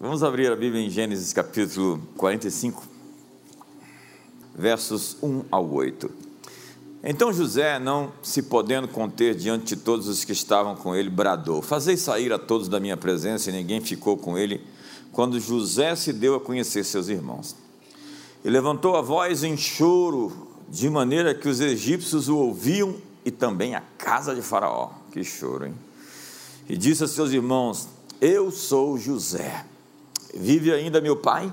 Vamos abrir a Bíblia em Gênesis capítulo 45, versos 1 ao 8. Então José, não se podendo conter diante de todos os que estavam com ele, bradou: Fazei sair a todos da minha presença, e ninguém ficou com ele, quando José se deu a conhecer seus irmãos. E levantou a voz em choro, de maneira que os egípcios o ouviam e também a casa de Faraó. Que choro, hein? E disse a seus irmãos: Eu sou José Vive ainda meu pai?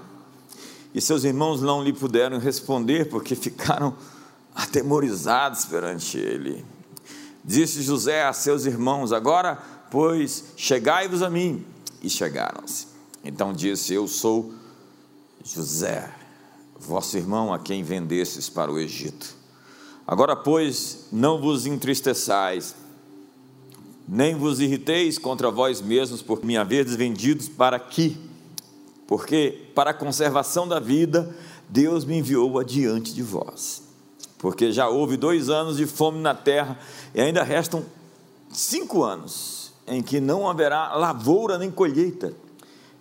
E seus irmãos não lhe puderam responder, porque ficaram atemorizados perante ele. Disse José a seus irmãos: Agora, pois, chegai-vos a mim. E chegaram-se. Então disse: Eu sou José, vosso irmão, a quem vendestes para o Egito. Agora, pois, não vos entristeçais, nem vos irriteis contra vós mesmos por me haverdes vendidos para aqui porque para a conservação da vida, Deus me enviou adiante de vós. Porque já houve dois anos de fome na terra e ainda restam cinco anos em que não haverá lavoura nem colheita.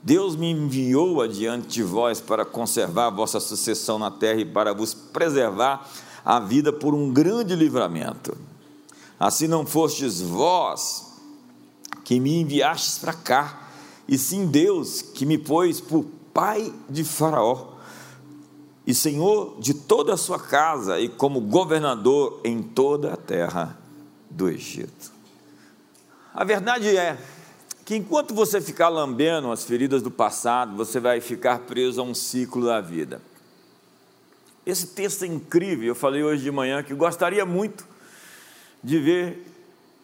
Deus me enviou adiante de vós para conservar a vossa sucessão na terra e para vos preservar a vida por um grande livramento. Assim não fostes vós que me enviastes para cá, e sim Deus que me pôs por pai de Faraó e senhor de toda a sua casa e como governador em toda a terra do Egito. A verdade é que enquanto você ficar lambendo as feridas do passado, você vai ficar preso a um ciclo da vida. Esse texto é incrível, eu falei hoje de manhã que gostaria muito de ver,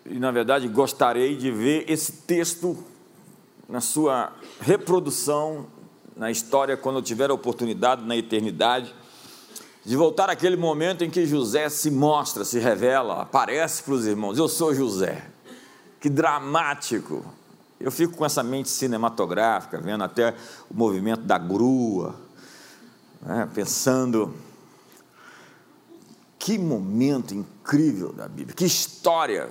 e na verdade gostaria de ver esse texto na sua reprodução na história, quando eu tiver a oportunidade na eternidade, de voltar àquele momento em que José se mostra, se revela, aparece para os irmãos: Eu sou José. Que dramático! Eu fico com essa mente cinematográfica, vendo até o movimento da grua, né, pensando. Que momento incrível da Bíblia, que história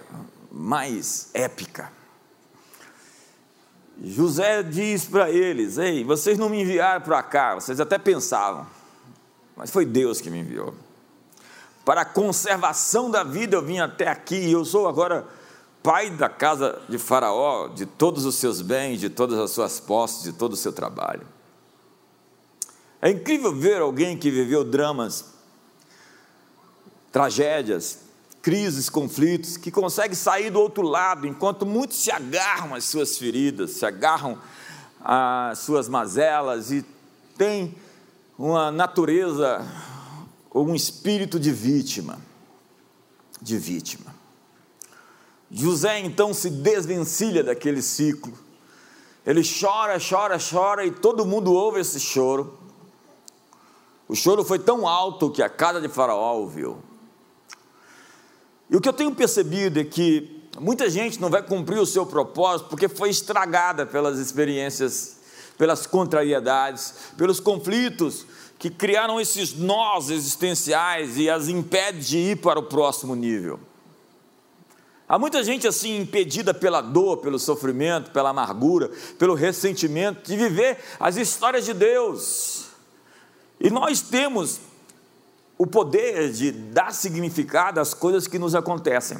mais épica. José diz para eles: Ei, vocês não me enviaram para cá, vocês até pensavam, mas foi Deus que me enviou. Para a conservação da vida eu vim até aqui, e eu sou agora pai da casa de Faraó, de todos os seus bens, de todas as suas posses, de todo o seu trabalho. É incrível ver alguém que viveu dramas, tragédias, crises, conflitos, que consegue sair do outro lado, enquanto muitos se agarram às suas feridas, se agarram às suas mazelas e têm uma natureza ou um espírito de vítima, de vítima. José então se desvencilha daquele ciclo. Ele chora, chora, chora e todo mundo ouve esse choro. O choro foi tão alto que a casa de Faraó ouviu. E o que eu tenho percebido é que muita gente não vai cumprir o seu propósito porque foi estragada pelas experiências, pelas contrariedades, pelos conflitos que criaram esses nós existenciais e as impede de ir para o próximo nível. Há muita gente assim impedida pela dor, pelo sofrimento, pela amargura, pelo ressentimento de viver as histórias de Deus. E nós temos o poder de dar significado às coisas que nos acontecem.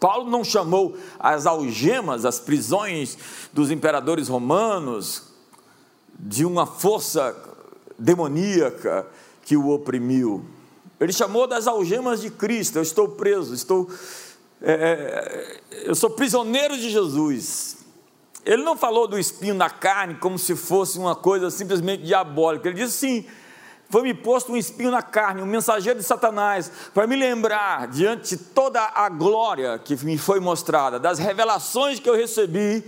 Paulo não chamou as algemas, as prisões dos imperadores romanos, de uma força demoníaca que o oprimiu. Ele chamou das algemas de Cristo. Eu estou preso, estou, é, é eu sou prisioneiro de Jesus. Ele não falou do espinho na carne como se fosse uma coisa simplesmente diabólica. Ele disse sim foi-me posto um espinho na carne, um mensageiro de Satanás, para me lembrar, diante de toda a glória que me foi mostrada, das revelações que eu recebi,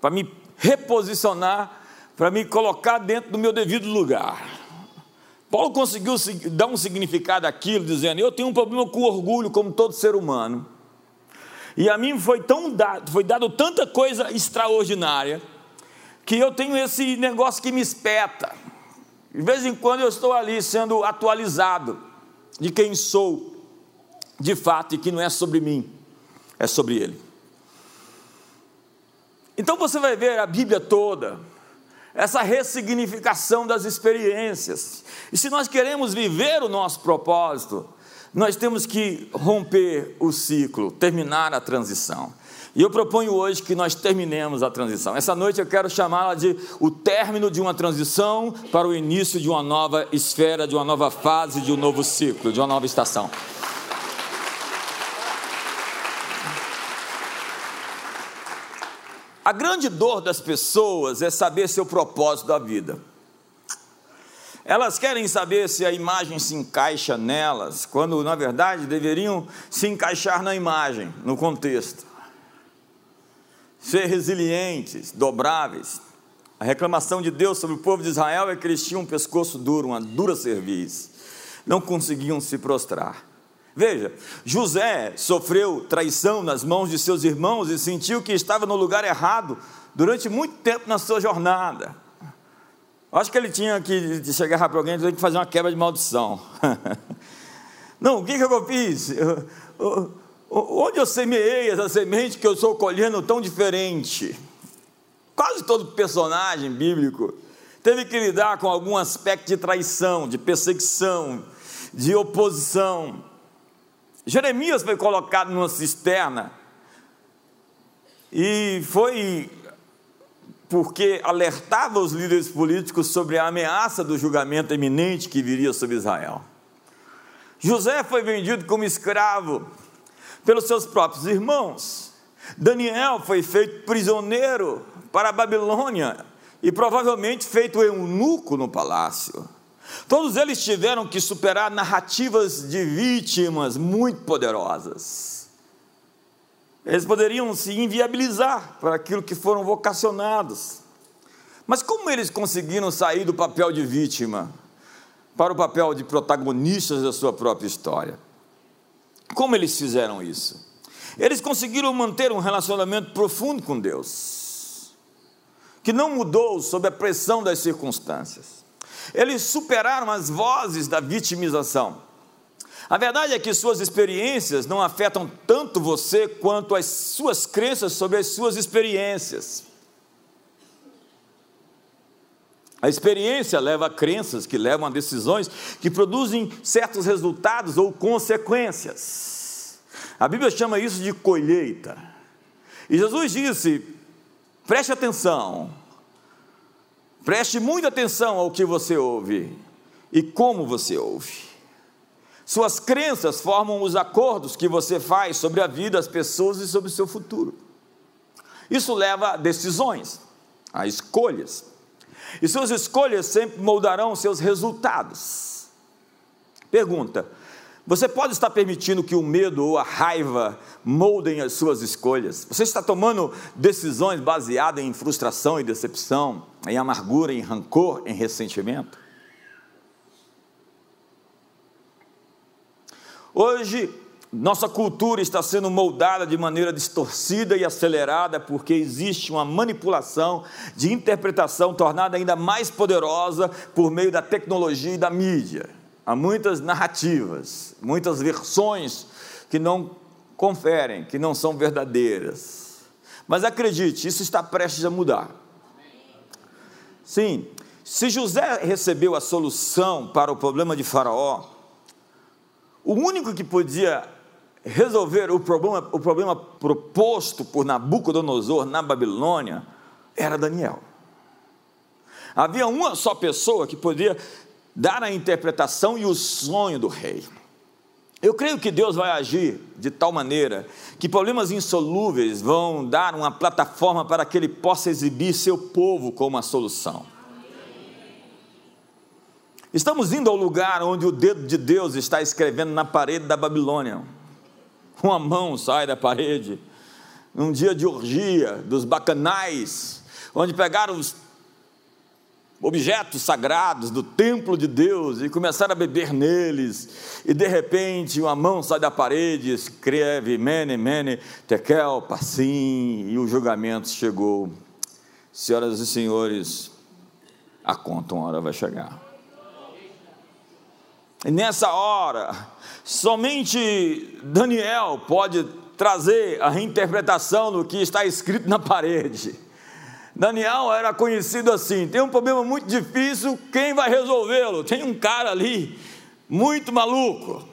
para me reposicionar, para me colocar dentro do meu devido lugar. Paulo conseguiu dar um significado àquilo, dizendo: Eu tenho um problema com orgulho, como todo ser humano. E a mim foi tão dado, foi dado tanta coisa extraordinária, que eu tenho esse negócio que me espeta. De vez em quando eu estou ali sendo atualizado de quem sou, de fato, e que não é sobre mim, é sobre Ele. Então você vai ver a Bíblia toda, essa ressignificação das experiências. E se nós queremos viver o nosso propósito, nós temos que romper o ciclo, terminar a transição. E eu proponho hoje que nós terminemos a transição. Essa noite eu quero chamá-la de o término de uma transição para o início de uma nova esfera, de uma nova fase, de um novo ciclo, de uma nova estação. A grande dor das pessoas é saber seu propósito da vida. Elas querem saber se a imagem se encaixa nelas, quando na verdade deveriam se encaixar na imagem, no contexto. Ser resilientes, dobráveis. A reclamação de Deus sobre o povo de Israel é que eles tinham um pescoço duro, uma dura cerviz. Não conseguiam se prostrar. Veja, José sofreu traição nas mãos de seus irmãos e sentiu que estava no lugar errado durante muito tempo na sua jornada. Acho que ele tinha que chegar para alguém e que fazer uma quebra de maldição. Não, o que, que eu fiz? Onde eu semeei essa semente que eu estou colhendo tão diferente? Quase todo personagem bíblico teve que lidar com algum aspecto de traição, de perseguição, de oposição. Jeremias foi colocado numa cisterna e foi porque alertava os líderes políticos sobre a ameaça do julgamento eminente que viria sobre Israel. José foi vendido como escravo pelos seus próprios irmãos. Daniel foi feito prisioneiro para a Babilônia e provavelmente feito eunuco no palácio. Todos eles tiveram que superar narrativas de vítimas muito poderosas. Eles poderiam se inviabilizar para aquilo que foram vocacionados. Mas como eles conseguiram sair do papel de vítima para o papel de protagonistas da sua própria história? Como eles fizeram isso? Eles conseguiram manter um relacionamento profundo com Deus, que não mudou sob a pressão das circunstâncias. Eles superaram as vozes da vitimização. A verdade é que suas experiências não afetam tanto você quanto as suas crenças sobre as suas experiências. A experiência leva a crenças que levam a decisões que produzem certos resultados ou consequências. A Bíblia chama isso de colheita. E Jesus disse: preste atenção, Preste muita atenção ao que você ouve e como você ouve. Suas crenças formam os acordos que você faz sobre a vida, as pessoas e sobre o seu futuro. Isso leva a decisões, a escolhas. E suas escolhas sempre moldarão seus resultados. Pergunta: você pode estar permitindo que o medo ou a raiva moldem as suas escolhas. Você está tomando decisões baseadas em frustração e decepção, em amargura, em rancor, em ressentimento. Hoje, nossa cultura está sendo moldada de maneira distorcida e acelerada porque existe uma manipulação de interpretação tornada ainda mais poderosa por meio da tecnologia e da mídia. Há muitas narrativas, muitas versões que não conferem, que não são verdadeiras. Mas acredite, isso está prestes a mudar. Sim, se José recebeu a solução para o problema de Faraó, o único que podia resolver o problema, o problema proposto por Nabucodonosor na Babilônia era Daniel. Havia uma só pessoa que podia dar a interpretação e o sonho do rei. Eu creio que Deus vai agir de tal maneira que problemas insolúveis vão dar uma plataforma para que ele possa exibir seu povo como a solução. Estamos indo ao lugar onde o dedo de Deus está escrevendo na parede da Babilônia. Uma mão sai da parede, num dia de orgia dos bacanais, onde pegaram os objetos sagrados do templo de Deus e começaram a beber neles, e de repente uma mão sai da parede escreve Mene, Mene, Tekel, Passim, e o julgamento chegou. Senhoras e senhores, a conta uma hora vai chegar. E nessa hora, somente Daniel pode trazer a reinterpretação do que está escrito na parede. Daniel era conhecido assim: tem um problema muito difícil, quem vai resolvê-lo? Tem um cara ali, muito maluco.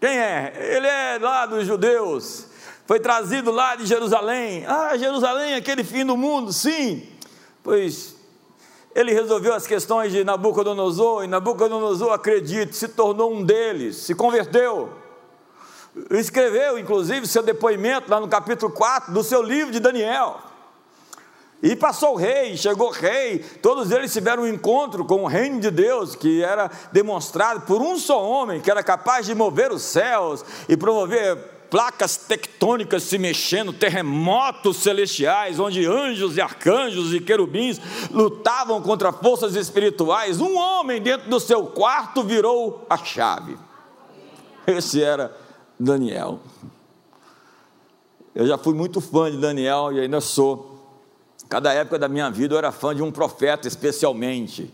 Quem é? Ele é lá dos judeus, foi trazido lá de Jerusalém. Ah, Jerusalém, aquele fim do mundo, sim. Pois ele resolveu as questões de Nabucodonosor, e Nabucodonosor, acredite, se tornou um deles, se converteu. Escreveu, inclusive, seu depoimento lá no capítulo 4 do seu livro de Daniel. E passou o rei, chegou o rei, todos eles tiveram um encontro com o reino de Deus, que era demonstrado por um só homem, que era capaz de mover os céus e promover placas tectônicas se mexendo, terremotos celestiais, onde anjos e arcanjos e querubins lutavam contra forças espirituais. Um homem dentro do seu quarto virou a chave. Esse era Daniel. Eu já fui muito fã de Daniel e ainda sou. Cada época da minha vida eu era fã de um profeta, especialmente.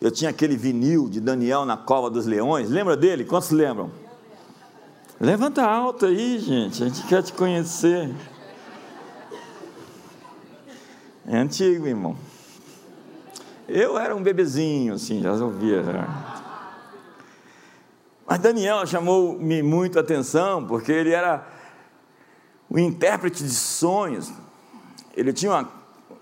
Eu tinha aquele vinil de Daniel na cova dos leões. Lembra dele? Quantos lembram? Levanta alto aí, gente. A gente quer te conhecer. É antigo, irmão. Eu era um bebezinho, assim, já ouvia. Já. Mas Daniel chamou-me muito a atenção, porque ele era o intérprete de sonhos. Ele tinha uma,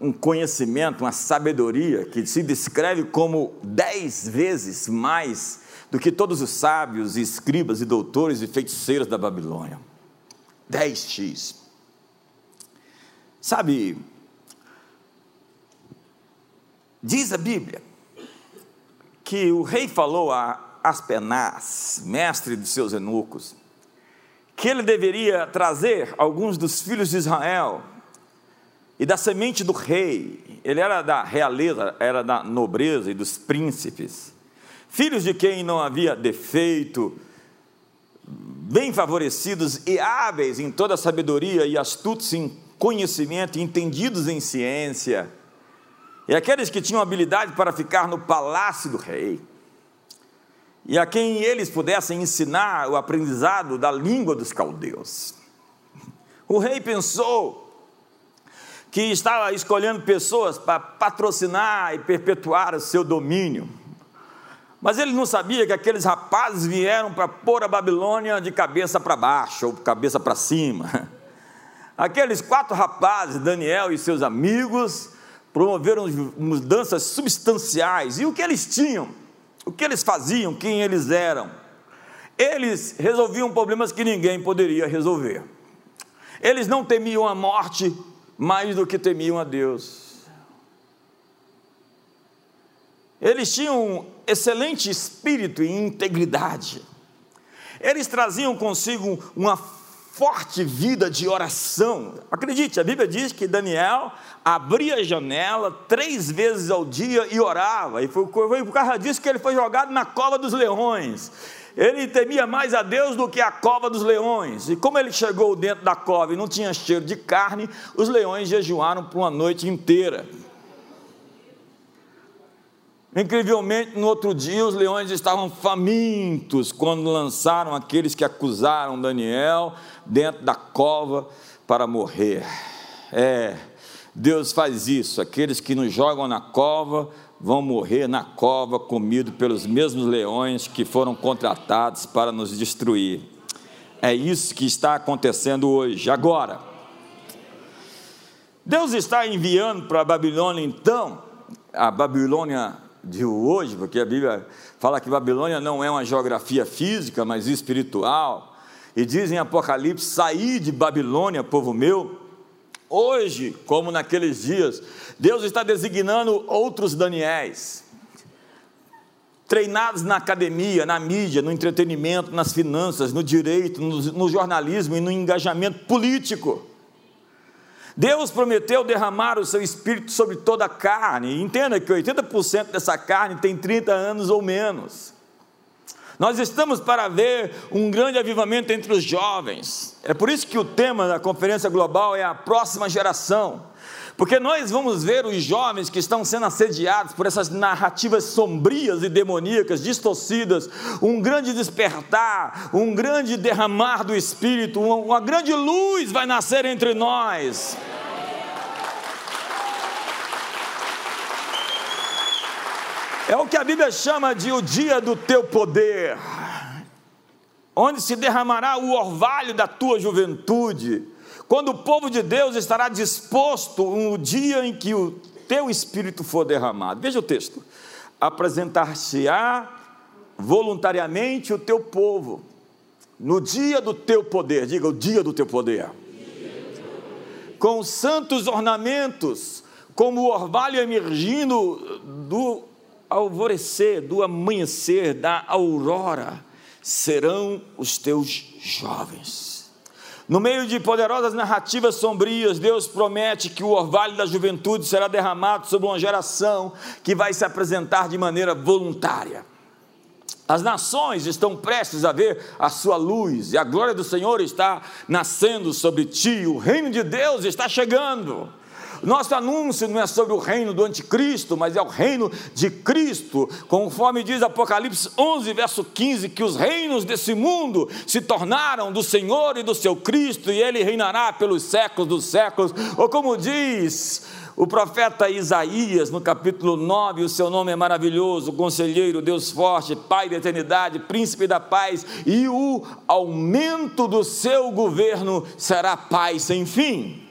um conhecimento, uma sabedoria que se descreve como dez vezes mais do que todos os sábios, e escribas e doutores e feiticeiros da Babilônia. 10x. Sabe, diz a Bíblia que o rei falou a Aspenaz, mestre de seus eunucos, que ele deveria trazer alguns dos filhos de Israel e da semente do rei. Ele era da realeza, era da nobreza e dos príncipes filhos de quem não havia defeito, bem favorecidos e hábeis em toda sabedoria e astutos em conhecimento, entendidos em ciência, e aqueles que tinham habilidade para ficar no palácio do rei, e a quem eles pudessem ensinar o aprendizado da língua dos caldeus. O rei pensou que estava escolhendo pessoas para patrocinar e perpetuar o seu domínio. Mas ele não sabia que aqueles rapazes vieram para pôr a Babilônia de cabeça para baixo ou cabeça para cima. Aqueles quatro rapazes, Daniel e seus amigos, promoveram mudanças substanciais. E o que eles tinham? O que eles faziam? Quem eles eram? Eles resolviam problemas que ninguém poderia resolver. Eles não temiam a morte mais do que temiam a Deus. Eles tinham excelente espírito e integridade. Eles traziam consigo uma forte vida de oração. Acredite, a Bíblia diz que Daniel abria a janela três vezes ao dia e orava, e foi, foi por causa disso que ele foi jogado na cova dos leões. Ele temia mais a Deus do que a cova dos leões. E como ele chegou dentro da cova e não tinha cheiro de carne, os leões jejuaram por uma noite inteira. Incrivelmente, no outro dia, os leões estavam famintos quando lançaram aqueles que acusaram Daniel dentro da cova para morrer. É, Deus faz isso. Aqueles que nos jogam na cova vão morrer na cova, comidos pelos mesmos leões que foram contratados para nos destruir. É isso que está acontecendo hoje, agora. Deus está enviando para a Babilônia, então, a Babilônia de hoje, porque a Bíblia fala que Babilônia não é uma geografia física, mas espiritual. E diz em Apocalipse: saí de Babilônia, povo meu. Hoje, como naqueles dias, Deus está designando outros Daniéis, treinados na academia, na mídia, no entretenimento, nas finanças, no direito, no, no jornalismo e no engajamento político. Deus prometeu derramar o seu espírito sobre toda a carne. Entenda que 80% dessa carne tem 30 anos ou menos. Nós estamos para ver um grande avivamento entre os jovens. É por isso que o tema da conferência global é a próxima geração. Porque nós vamos ver os jovens que estão sendo assediados por essas narrativas sombrias e demoníacas, distorcidas, um grande despertar, um grande derramar do Espírito, uma, uma grande luz vai nascer entre nós. É o que a Bíblia chama de o dia do teu poder, onde se derramará o orvalho da tua juventude quando o povo de Deus estará disposto no dia em que o teu espírito for derramado. Veja o texto: apresentar-se-á voluntariamente o teu povo, no dia do teu poder, diga o dia do teu poder, com santos ornamentos, como o orvalho emergindo do alvorecer, do amanhecer, da aurora, serão os teus jovens. No meio de poderosas narrativas sombrias, Deus promete que o orvalho da juventude será derramado sobre uma geração que vai se apresentar de maneira voluntária. As nações estão prestes a ver a sua luz, e a glória do Senhor está nascendo sobre ti, o reino de Deus está chegando. Nosso anúncio não é sobre o reino do anticristo, mas é o reino de Cristo, conforme diz Apocalipse 11, verso 15, que os reinos desse mundo se tornaram do Senhor e do seu Cristo, e ele reinará pelos séculos dos séculos, ou como diz o profeta Isaías, no capítulo 9, o seu nome é maravilhoso, conselheiro, Deus forte, Pai da eternidade, príncipe da paz, e o aumento do seu governo será paz sem fim.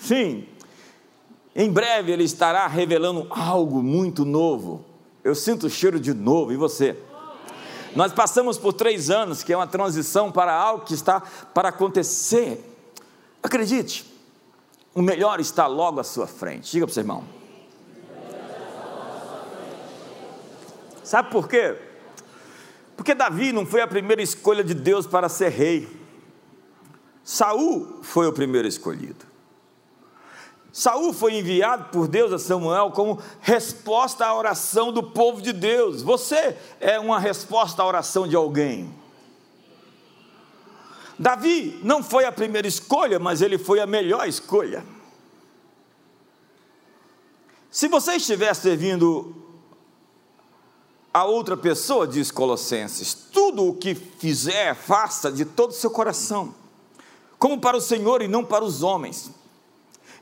Sim, em breve ele estará revelando algo muito novo. Eu sinto o cheiro de novo, e você? Nós passamos por três anos, que é uma transição para algo que está para acontecer. Acredite, o melhor está logo à sua frente. Diga para o seu irmão. Sabe por quê? Porque Davi não foi a primeira escolha de Deus para ser rei. Saul foi o primeiro escolhido. Saul foi enviado por Deus a Samuel como resposta à oração do povo de Deus. Você é uma resposta à oração de alguém. Davi não foi a primeira escolha, mas ele foi a melhor escolha. Se você estiver servindo a outra pessoa, diz Colossenses, tudo o que fizer, faça de todo o seu coração, como para o Senhor e não para os homens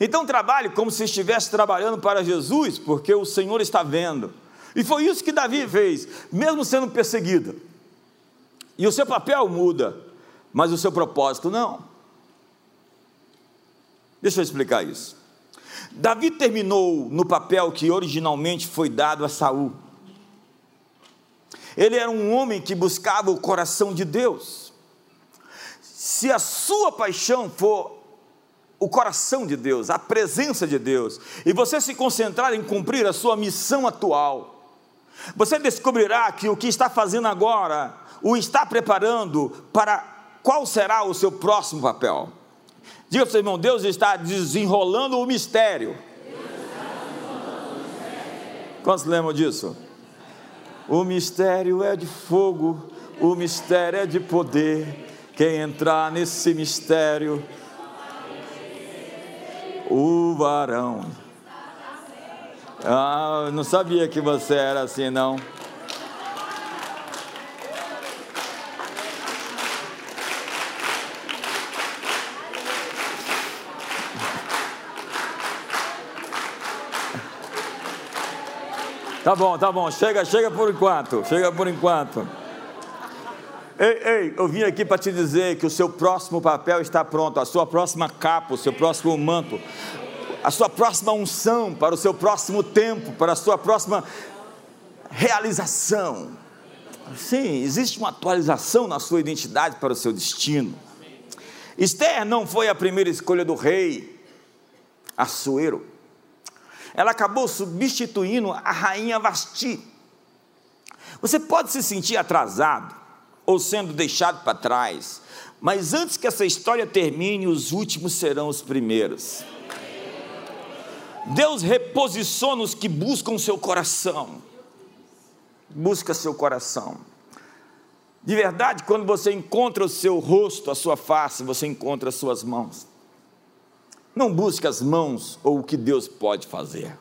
então trabalhe como se estivesse trabalhando para Jesus, porque o Senhor está vendo. E foi isso que Davi fez, mesmo sendo perseguido. E o seu papel muda, mas o seu propósito não. Deixa eu explicar isso. Davi terminou no papel que originalmente foi dado a Saul. Ele era um homem que buscava o coração de Deus. Se a sua paixão for o coração de Deus, a presença de Deus, e você se concentrar em cumprir a sua missão atual, você descobrirá que o que está fazendo agora o está preparando para qual será o seu próximo papel. Diga para o seu irmão: Deus está desenrolando o mistério. Quantos lembram disso? O mistério é de fogo, o mistério é de poder. Quem entrar nesse mistério o varão. Ah, não sabia que você era assim, não. Tá bom, tá bom, chega, chega por enquanto, chega por enquanto. Ei, ei, eu vim aqui para te dizer que o seu próximo papel está pronto, a sua próxima capa, o seu próximo manto, a sua próxima unção para o seu próximo tempo, para a sua próxima realização. Sim, existe uma atualização na sua identidade para o seu destino. Esther não foi a primeira escolha do rei Assuero. Ela acabou substituindo a rainha Vasti. Você pode se sentir atrasado, ou sendo deixado para trás. Mas antes que essa história termine, os últimos serão os primeiros. Deus reposiciona os que buscam seu coração. Busca seu coração. De verdade, quando você encontra o seu rosto, a sua face, você encontra as suas mãos. Não busque as mãos ou o que Deus pode fazer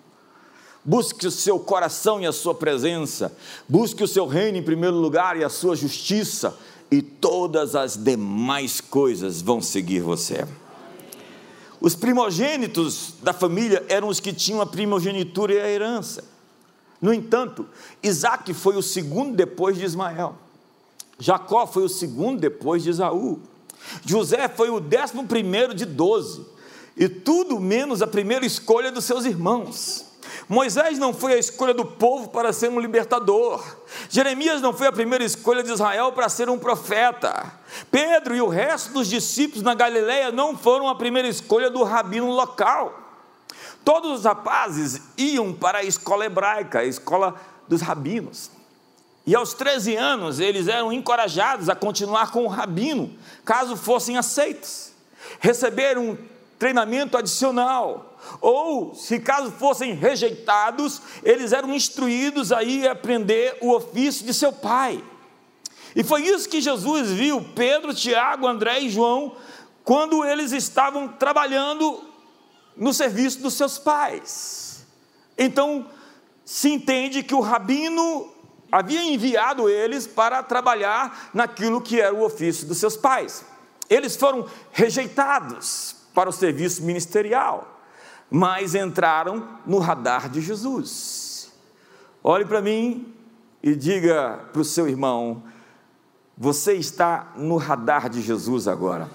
busque o seu coração e a sua presença, busque o seu reino em primeiro lugar e a sua justiça, e todas as demais coisas vão seguir você. Os primogênitos da família eram os que tinham a primogenitura e a herança. No entanto, Isaac foi o segundo depois de Ismael. Jacó foi o segundo depois de Esaú. José foi o décimo primeiro de doze. E tudo menos a primeira escolha dos seus irmãos. Moisés não foi a escolha do povo para ser um libertador. Jeremias não foi a primeira escolha de Israel para ser um profeta. Pedro e o resto dos discípulos na Galileia não foram a primeira escolha do rabino local. Todos os rapazes iam para a escola hebraica, a escola dos rabinos. E aos 13 anos eles eram encorajados a continuar com o rabino, caso fossem aceitos. Receberam treinamento adicional. Ou, se caso fossem rejeitados, eles eram instruídos a ir aprender o ofício de seu pai. E foi isso que Jesus viu Pedro, Tiago, André e João quando eles estavam trabalhando no serviço dos seus pais. Então, se entende que o rabino havia enviado eles para trabalhar naquilo que era o ofício dos seus pais. Eles foram rejeitados para o serviço ministerial, mas entraram no radar de Jesus. Olhe para mim e diga para o seu irmão: você está no radar de Jesus agora.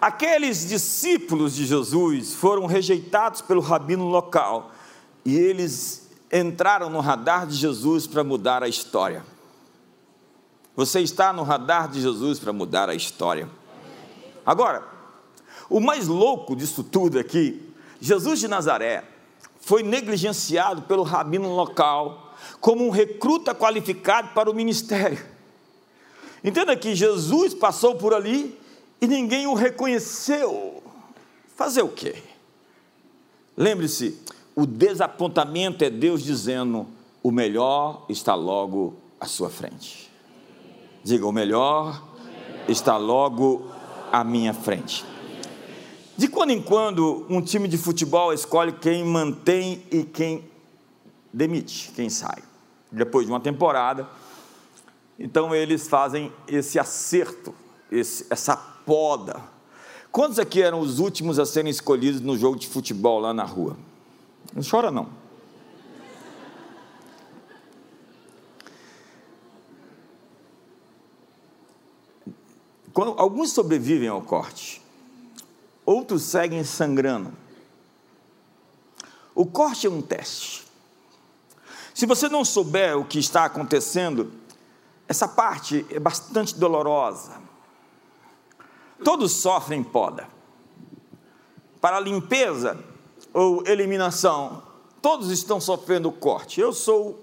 Aqueles discípulos de Jesus foram rejeitados pelo rabino local e eles entraram no radar de Jesus para mudar a história. Você está no radar de Jesus para mudar a história. Agora, o mais louco disso tudo aqui, é Jesus de Nazaré foi negligenciado pelo rabino local como um recruta qualificado para o ministério. Entenda que Jesus passou por ali e ninguém o reconheceu. Fazer o quê? Lembre-se, o desapontamento é Deus dizendo: o melhor está logo à sua frente. Diga, o melhor está logo à minha frente. De quando em quando, um time de futebol escolhe quem mantém e quem demite, quem sai. Depois de uma temporada, então eles fazem esse acerto, esse, essa poda. Quantos aqui eram os últimos a serem escolhidos no jogo de futebol lá na rua? Não chora não. Quando, alguns sobrevivem ao corte, outros seguem sangrando. O corte é um teste. Se você não souber o que está acontecendo, essa parte é bastante dolorosa. Todos sofrem poda. Para limpeza ou eliminação, todos estão sofrendo corte. Eu sou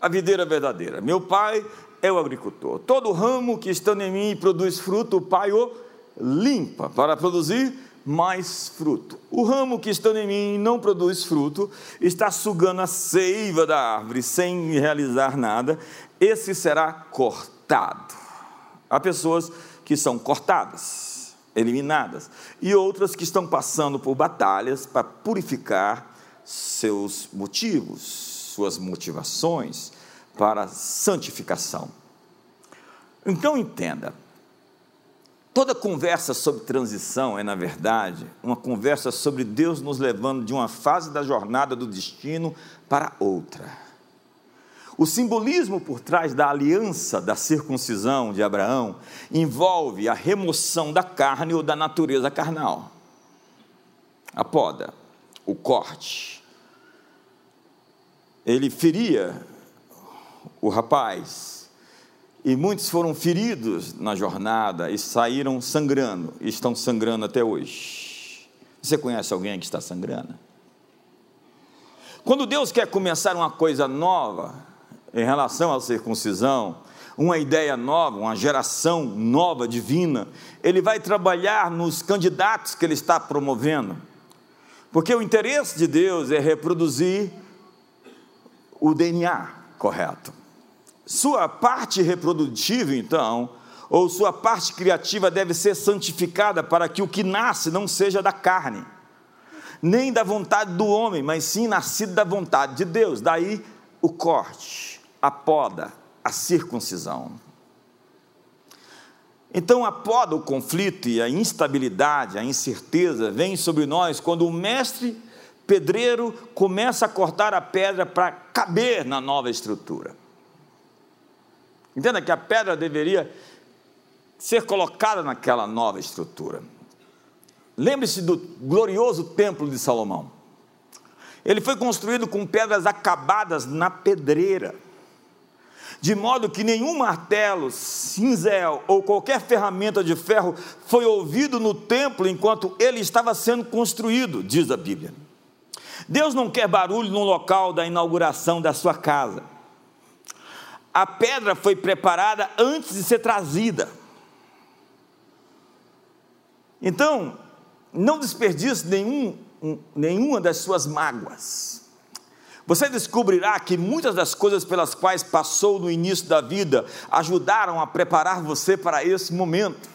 a videira verdadeira. Meu pai é o agricultor. Todo ramo que está em mim produz fruto, o pai o limpa para produzir mais fruto. O ramo que está em mim não produz fruto, está sugando a seiva da árvore sem realizar nada, esse será cortado. Há pessoas que são cortadas, eliminadas, e outras que estão passando por batalhas para purificar seus motivos, suas motivações para santificação. Então entenda, toda conversa sobre transição é, na verdade, uma conversa sobre Deus nos levando de uma fase da jornada do destino para outra. O simbolismo por trás da aliança da circuncisão de Abraão envolve a remoção da carne ou da natureza carnal. A poda, o corte. Ele feria o rapaz, e muitos foram feridos na jornada e saíram sangrando, e estão sangrando até hoje. Você conhece alguém que está sangrando? Quando Deus quer começar uma coisa nova, em relação à circuncisão, uma ideia nova, uma geração nova divina, ele vai trabalhar nos candidatos que ele está promovendo. Porque o interesse de Deus é reproduzir o DNA correto. Sua parte reprodutiva, então, ou sua parte criativa deve ser santificada para que o que nasce não seja da carne, nem da vontade do homem, mas sim nascido da vontade de Deus. Daí o corte a poda, a circuncisão. Então, a poda, o conflito e a instabilidade, a incerteza vêm sobre nós quando o Mestre pedreiro começa a cortar a pedra para caber na nova estrutura. Entenda que a pedra deveria ser colocada naquela nova estrutura. Lembre-se do glorioso templo de Salomão. Ele foi construído com pedras acabadas na pedreira, de modo que nenhum martelo, cinzel ou qualquer ferramenta de ferro foi ouvido no templo enquanto ele estava sendo construído, diz a Bíblia. Deus não quer barulho no local da inauguração da sua casa. A pedra foi preparada antes de ser trazida. Então, não desperdice nenhum, nenhuma das suas mágoas. Você descobrirá que muitas das coisas pelas quais passou no início da vida ajudaram a preparar você para esse momento.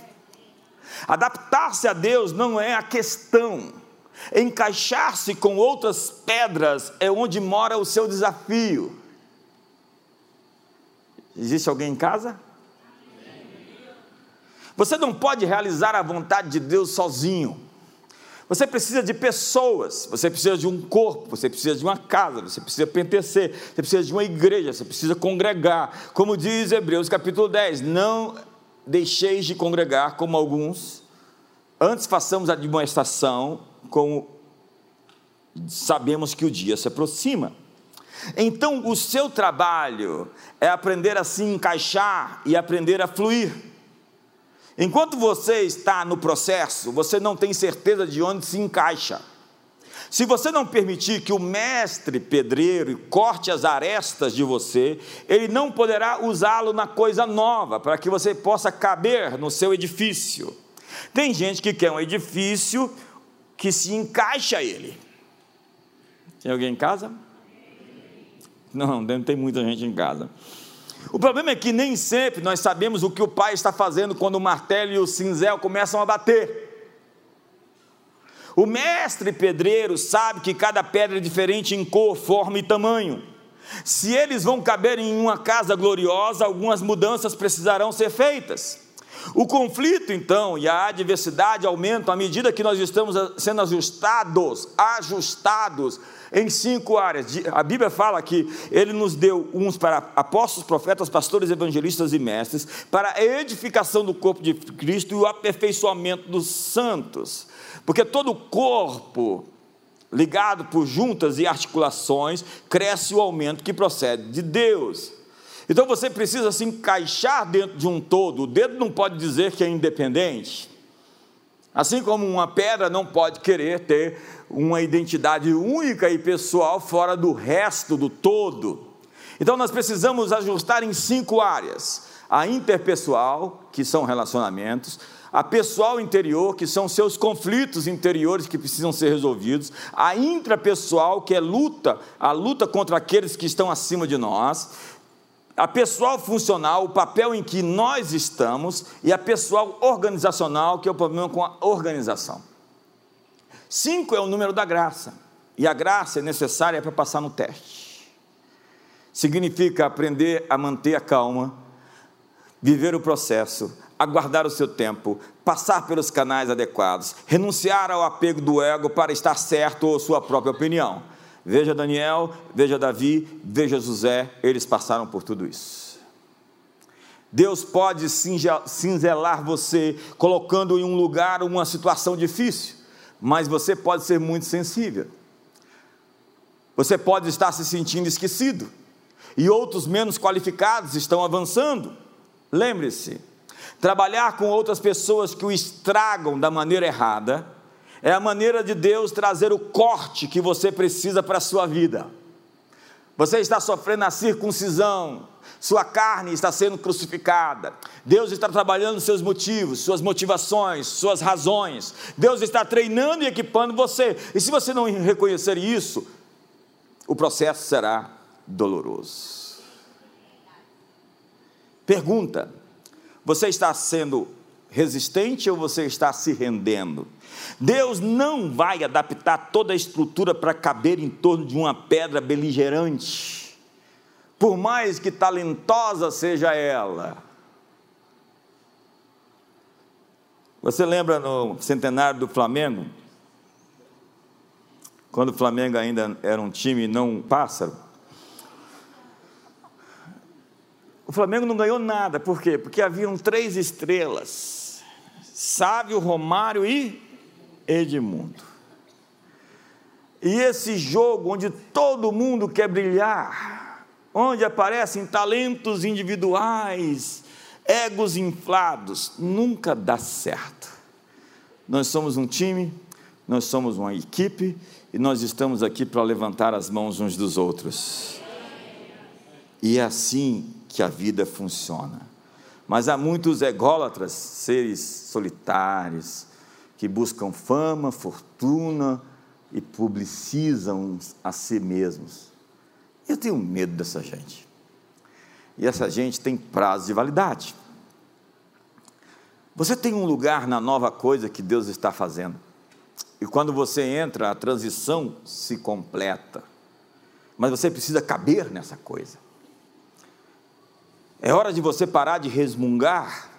Adaptar-se a Deus não é a questão, encaixar-se com outras pedras é onde mora o seu desafio. Existe alguém em casa? Você não pode realizar a vontade de Deus sozinho. Você precisa de pessoas, você precisa de um corpo, você precisa de uma casa, você precisa pentecer, você precisa de uma igreja, você precisa congregar. Como diz Hebreus capítulo 10, não deixeis de congregar como alguns, antes façamos a demonstração, como sabemos que o dia se aproxima. Então, o seu trabalho é aprender a se encaixar e aprender a fluir. Enquanto você está no processo, você não tem certeza de onde se encaixa. Se você não permitir que o mestre pedreiro corte as arestas de você, ele não poderá usá-lo na coisa nova, para que você possa caber no seu edifício. Tem gente que quer um edifício que se encaixa a ele. Tem alguém em casa? Não, não tem muita gente em casa. O problema é que nem sempre nós sabemos o que o pai está fazendo quando o martelo e o cinzel começam a bater. O mestre pedreiro sabe que cada pedra é diferente em cor, forma e tamanho. Se eles vão caber em uma casa gloriosa, algumas mudanças precisarão ser feitas. O conflito, então, e a adversidade aumentam à medida que nós estamos sendo ajustados, ajustados em cinco áreas. A Bíblia fala que ele nos deu uns para apóstolos, profetas, pastores, evangelistas e mestres, para a edificação do corpo de Cristo e o aperfeiçoamento dos santos. Porque todo corpo ligado por juntas e articulações cresce o aumento que procede de Deus. Então você precisa se encaixar dentro de um todo. O dedo não pode dizer que é independente. Assim como uma pedra não pode querer ter uma identidade única e pessoal fora do resto do todo. Então nós precisamos ajustar em cinco áreas: a interpessoal, que são relacionamentos, a pessoal interior, que são seus conflitos interiores que precisam ser resolvidos, a intrapessoal, que é luta, a luta contra aqueles que estão acima de nós, a pessoal funcional, o papel em que nós estamos, e a pessoal organizacional, que é o problema com a organização. Cinco é o número da graça, e a graça é necessária para passar no teste. Significa aprender a manter a calma, viver o processo, aguardar o seu tempo, passar pelos canais adequados, renunciar ao apego do ego para estar certo ou sua própria opinião Veja Daniel, veja Davi, veja José, eles passaram por tudo isso. Deus pode cinzelar você, colocando em um lugar uma situação difícil, mas você pode ser muito sensível. Você pode estar se sentindo esquecido, e outros menos qualificados estão avançando. Lembre-se, trabalhar com outras pessoas que o estragam da maneira errada é a maneira de Deus trazer o corte que você precisa para a sua vida. Você está sofrendo a circuncisão, sua carne está sendo crucificada. Deus está trabalhando seus motivos, suas motivações, suas razões. Deus está treinando e equipando você. E se você não reconhecer isso, o processo será doloroso. Pergunta: você está sendo resistente ou você está se rendendo? Deus não vai adaptar toda a estrutura para caber em torno de uma pedra beligerante, por mais que talentosa seja ela. Você lembra no centenário do Flamengo? quando o Flamengo ainda era um time não um pássaro. O Flamengo não ganhou nada, por quê? Porque haviam três estrelas: Sávio, Romário e Edmundo. E esse jogo onde todo mundo quer brilhar, onde aparecem talentos individuais, egos inflados, nunca dá certo. Nós somos um time, nós somos uma equipe e nós estamos aqui para levantar as mãos uns dos outros. E é assim que a vida funciona. Mas há muitos ególatras, seres solitários, que buscam fama, fortuna e publicizam a si mesmos. Eu tenho medo dessa gente. E essa gente tem prazo de validade. Você tem um lugar na nova coisa que Deus está fazendo. E quando você entra, a transição se completa. Mas você precisa caber nessa coisa. É hora de você parar de resmungar.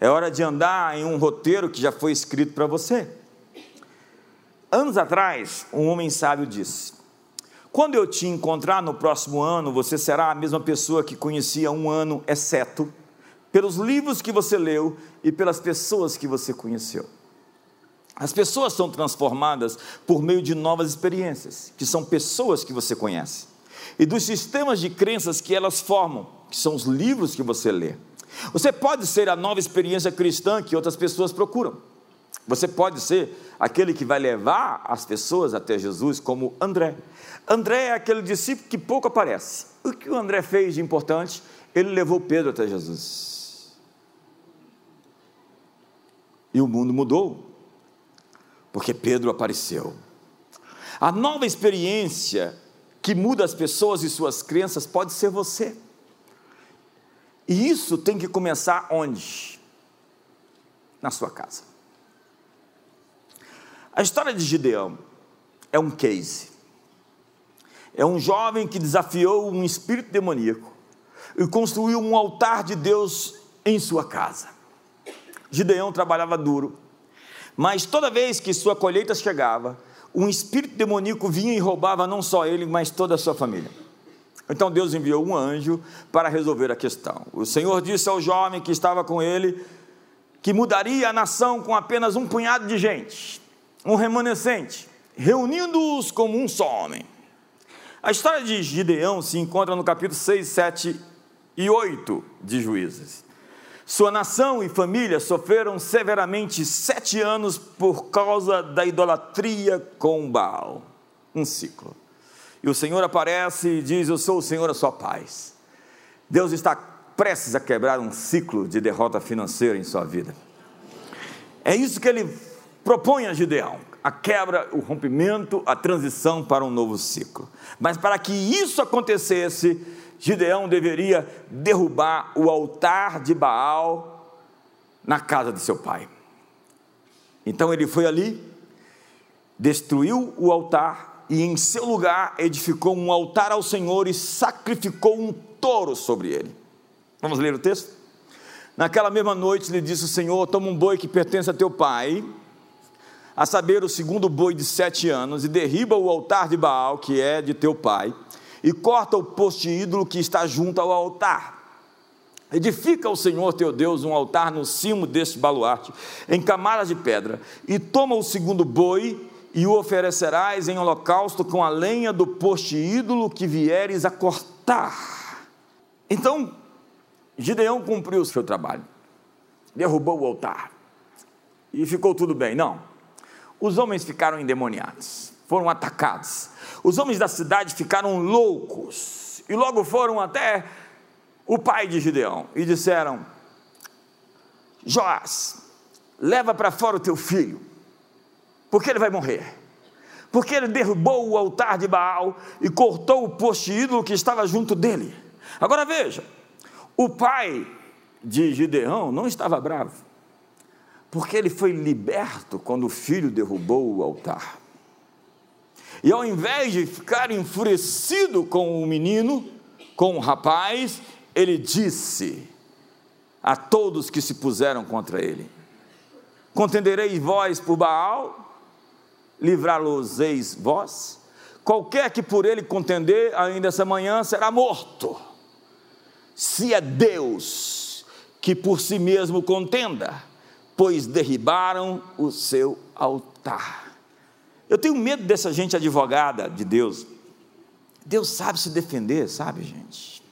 É hora de andar em um roteiro que já foi escrito para você. Anos atrás, um homem sábio disse: Quando eu te encontrar no próximo ano, você será a mesma pessoa que conhecia um ano, exceto pelos livros que você leu e pelas pessoas que você conheceu. As pessoas são transformadas por meio de novas experiências, que são pessoas que você conhece, e dos sistemas de crenças que elas formam, que são os livros que você lê. Você pode ser a nova experiência cristã que outras pessoas procuram. Você pode ser aquele que vai levar as pessoas até Jesus, como André. André é aquele discípulo que pouco aparece. O que o André fez de importante? Ele levou Pedro até Jesus. E o mundo mudou porque Pedro apareceu. A nova experiência que muda as pessoas e suas crenças pode ser você. E isso tem que começar onde? Na sua casa. A história de Gideão é um case. É um jovem que desafiou um espírito demoníaco e construiu um altar de Deus em sua casa. Gideão trabalhava duro, mas toda vez que sua colheita chegava, um espírito demoníaco vinha e roubava não só ele, mas toda a sua família. Então Deus enviou um anjo para resolver a questão. O Senhor disse ao jovem que estava com ele que mudaria a nação com apenas um punhado de gente, um remanescente, reunindo-os como um só homem. A história de Gideão se encontra no capítulo 6, 7 e 8 de Juízes. Sua nação e família sofreram severamente sete anos por causa da idolatria com Baal. Um ciclo. E o Senhor aparece e diz: Eu sou o Senhor, a sua paz. Deus está prestes a quebrar um ciclo de derrota financeira em sua vida. É isso que ele propõe a Gideão: a quebra, o rompimento, a transição para um novo ciclo. Mas para que isso acontecesse, Gideão deveria derrubar o altar de Baal na casa de seu pai. Então ele foi ali, destruiu o altar e em seu lugar edificou um altar ao Senhor e sacrificou um touro sobre ele. Vamos ler o texto? Naquela mesma noite lhe disse o Senhor: Toma um boi que pertence a teu pai, a saber, o segundo boi de sete anos, e derriba o altar de Baal, que é de teu pai e corta o poste ídolo que está junto ao altar. Edifica ao Senhor teu Deus um altar no cimo deste baluarte, em camadas de pedra, e toma o segundo boi e o oferecerás em holocausto com a lenha do poste ídolo que vieres a cortar. Então, Gideão cumpriu o seu trabalho, derrubou o altar e ficou tudo bem. Não, os homens ficaram endemoniados, foram atacados os homens da cidade ficaram loucos e logo foram até o pai de Gideão e disseram: Joás, leva para fora o teu filho, porque ele vai morrer. Porque ele derrubou o altar de Baal e cortou o poste ídolo que estava junto dele. Agora veja, o pai de Gideão não estava bravo, porque ele foi liberto quando o filho derrubou o altar. E ao invés de ficar enfurecido com o menino, com o rapaz, ele disse a todos que se puseram contra ele: Contendereis vós por Baal? Livrá-los-eis vós? Qualquer que por ele contender, ainda essa manhã será morto. Se é Deus que por si mesmo contenda, pois derribaram o seu altar. Eu tenho medo dessa gente advogada de Deus. Deus sabe se defender, sabe, gente?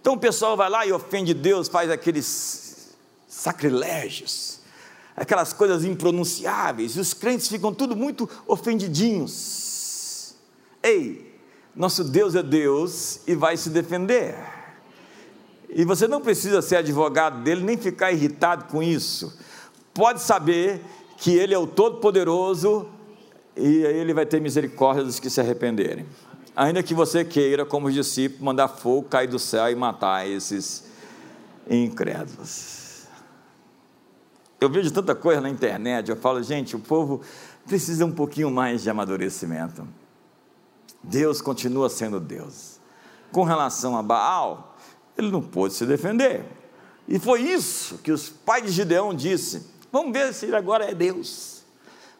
Então o pessoal vai lá e ofende Deus, faz aqueles sacrilégios, aquelas coisas impronunciáveis, e os crentes ficam tudo muito ofendidinhos. Ei, nosso Deus é Deus e vai se defender. E você não precisa ser advogado dele, nem ficar irritado com isso. Pode saber que ele é o Todo-Poderoso e aí ele vai ter misericórdia dos que se arrependerem. Ainda que você queira, como discípulo, mandar fogo cair do céu e matar esses incrédulos. Eu vejo tanta coisa na internet, eu falo, gente, o povo precisa um pouquinho mais de amadurecimento. Deus continua sendo Deus. Com relação a Baal, ele não pôde se defender. E foi isso que os pais de Gideão disse: vamos ver se ele agora é Deus.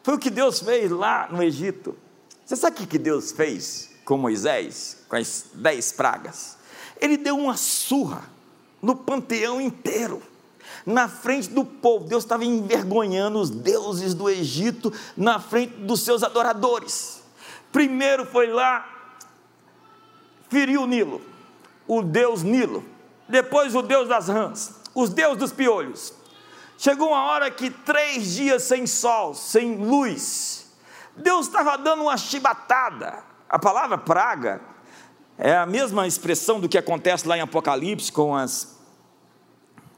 Foi o que Deus fez lá no Egito. Você sabe o que Deus fez com Moisés, com as dez pragas? Ele deu uma surra no panteão inteiro na frente do povo. Deus estava envergonhando os deuses do Egito na frente dos seus adoradores. Primeiro foi lá, feriu o Nilo, o deus Nilo. Depois o deus das rãs, os deuses dos piolhos. Chegou uma hora que três dias sem sol, sem luz, Deus estava dando uma chibatada. A palavra praga é a mesma expressão do que acontece lá em Apocalipse com as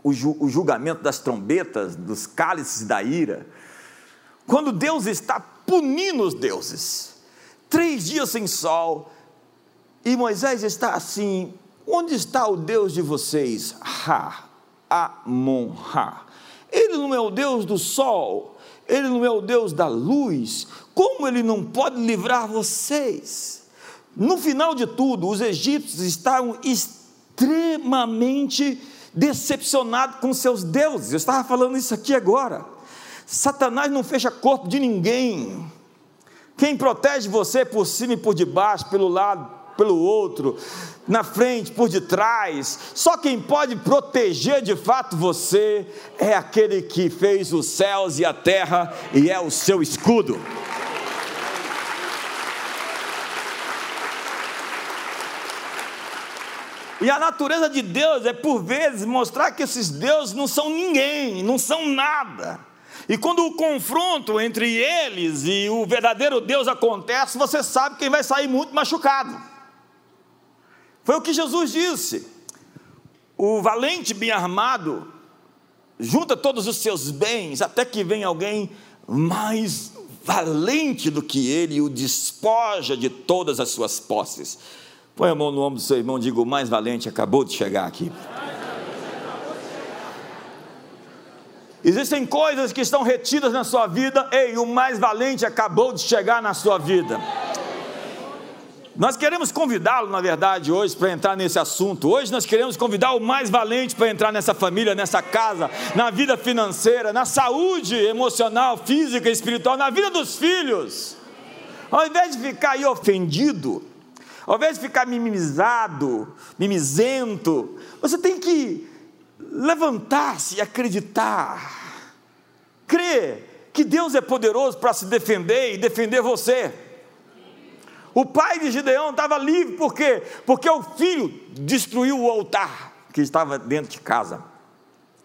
o, julgamento das trombetas, dos cálices da ira, quando Deus está punindo os deuses, três dias sem sol, e Moisés está assim: onde está o Deus de vocês? Ha, Amon, Ha. Ele não é o Deus do sol, ele não é o Deus da luz, como ele não pode livrar vocês? No final de tudo, os egípcios estavam extremamente decepcionado com seus deuses. Eu estava falando isso aqui agora. Satanás não fecha corpo de ninguém. Quem protege você por cima e por debaixo, pelo lado, pelo outro, na frente, por detrás, só quem pode proteger de fato você é aquele que fez os céus e a terra e é o seu escudo. E a natureza de Deus é, por vezes, mostrar que esses deuses não são ninguém, não são nada. E quando o confronto entre eles e o verdadeiro Deus acontece, você sabe quem vai sair muito machucado. Foi o que Jesus disse. O valente bem armado junta todos os seus bens, até que vem alguém mais valente do que ele e o despoja de todas as suas posses. Põe a mão no ombro do seu irmão, diga: o mais valente acabou de chegar aqui. Existem coisas que estão retidas na sua vida, ei, o mais valente acabou de chegar na sua vida. Nós queremos convidá-lo, na verdade, hoje para entrar nesse assunto. Hoje nós queremos convidar o mais valente para entrar nessa família, nessa casa, na vida financeira, na saúde emocional, física, espiritual, na vida dos filhos. Ao invés de ficar aí ofendido, ao invés de ficar mimizado, mimizento, você tem que levantar-se e acreditar, crer que Deus é poderoso para se defender e defender você. O pai de Gideão estava livre, por quê? Porque o filho destruiu o altar que estava dentro de casa.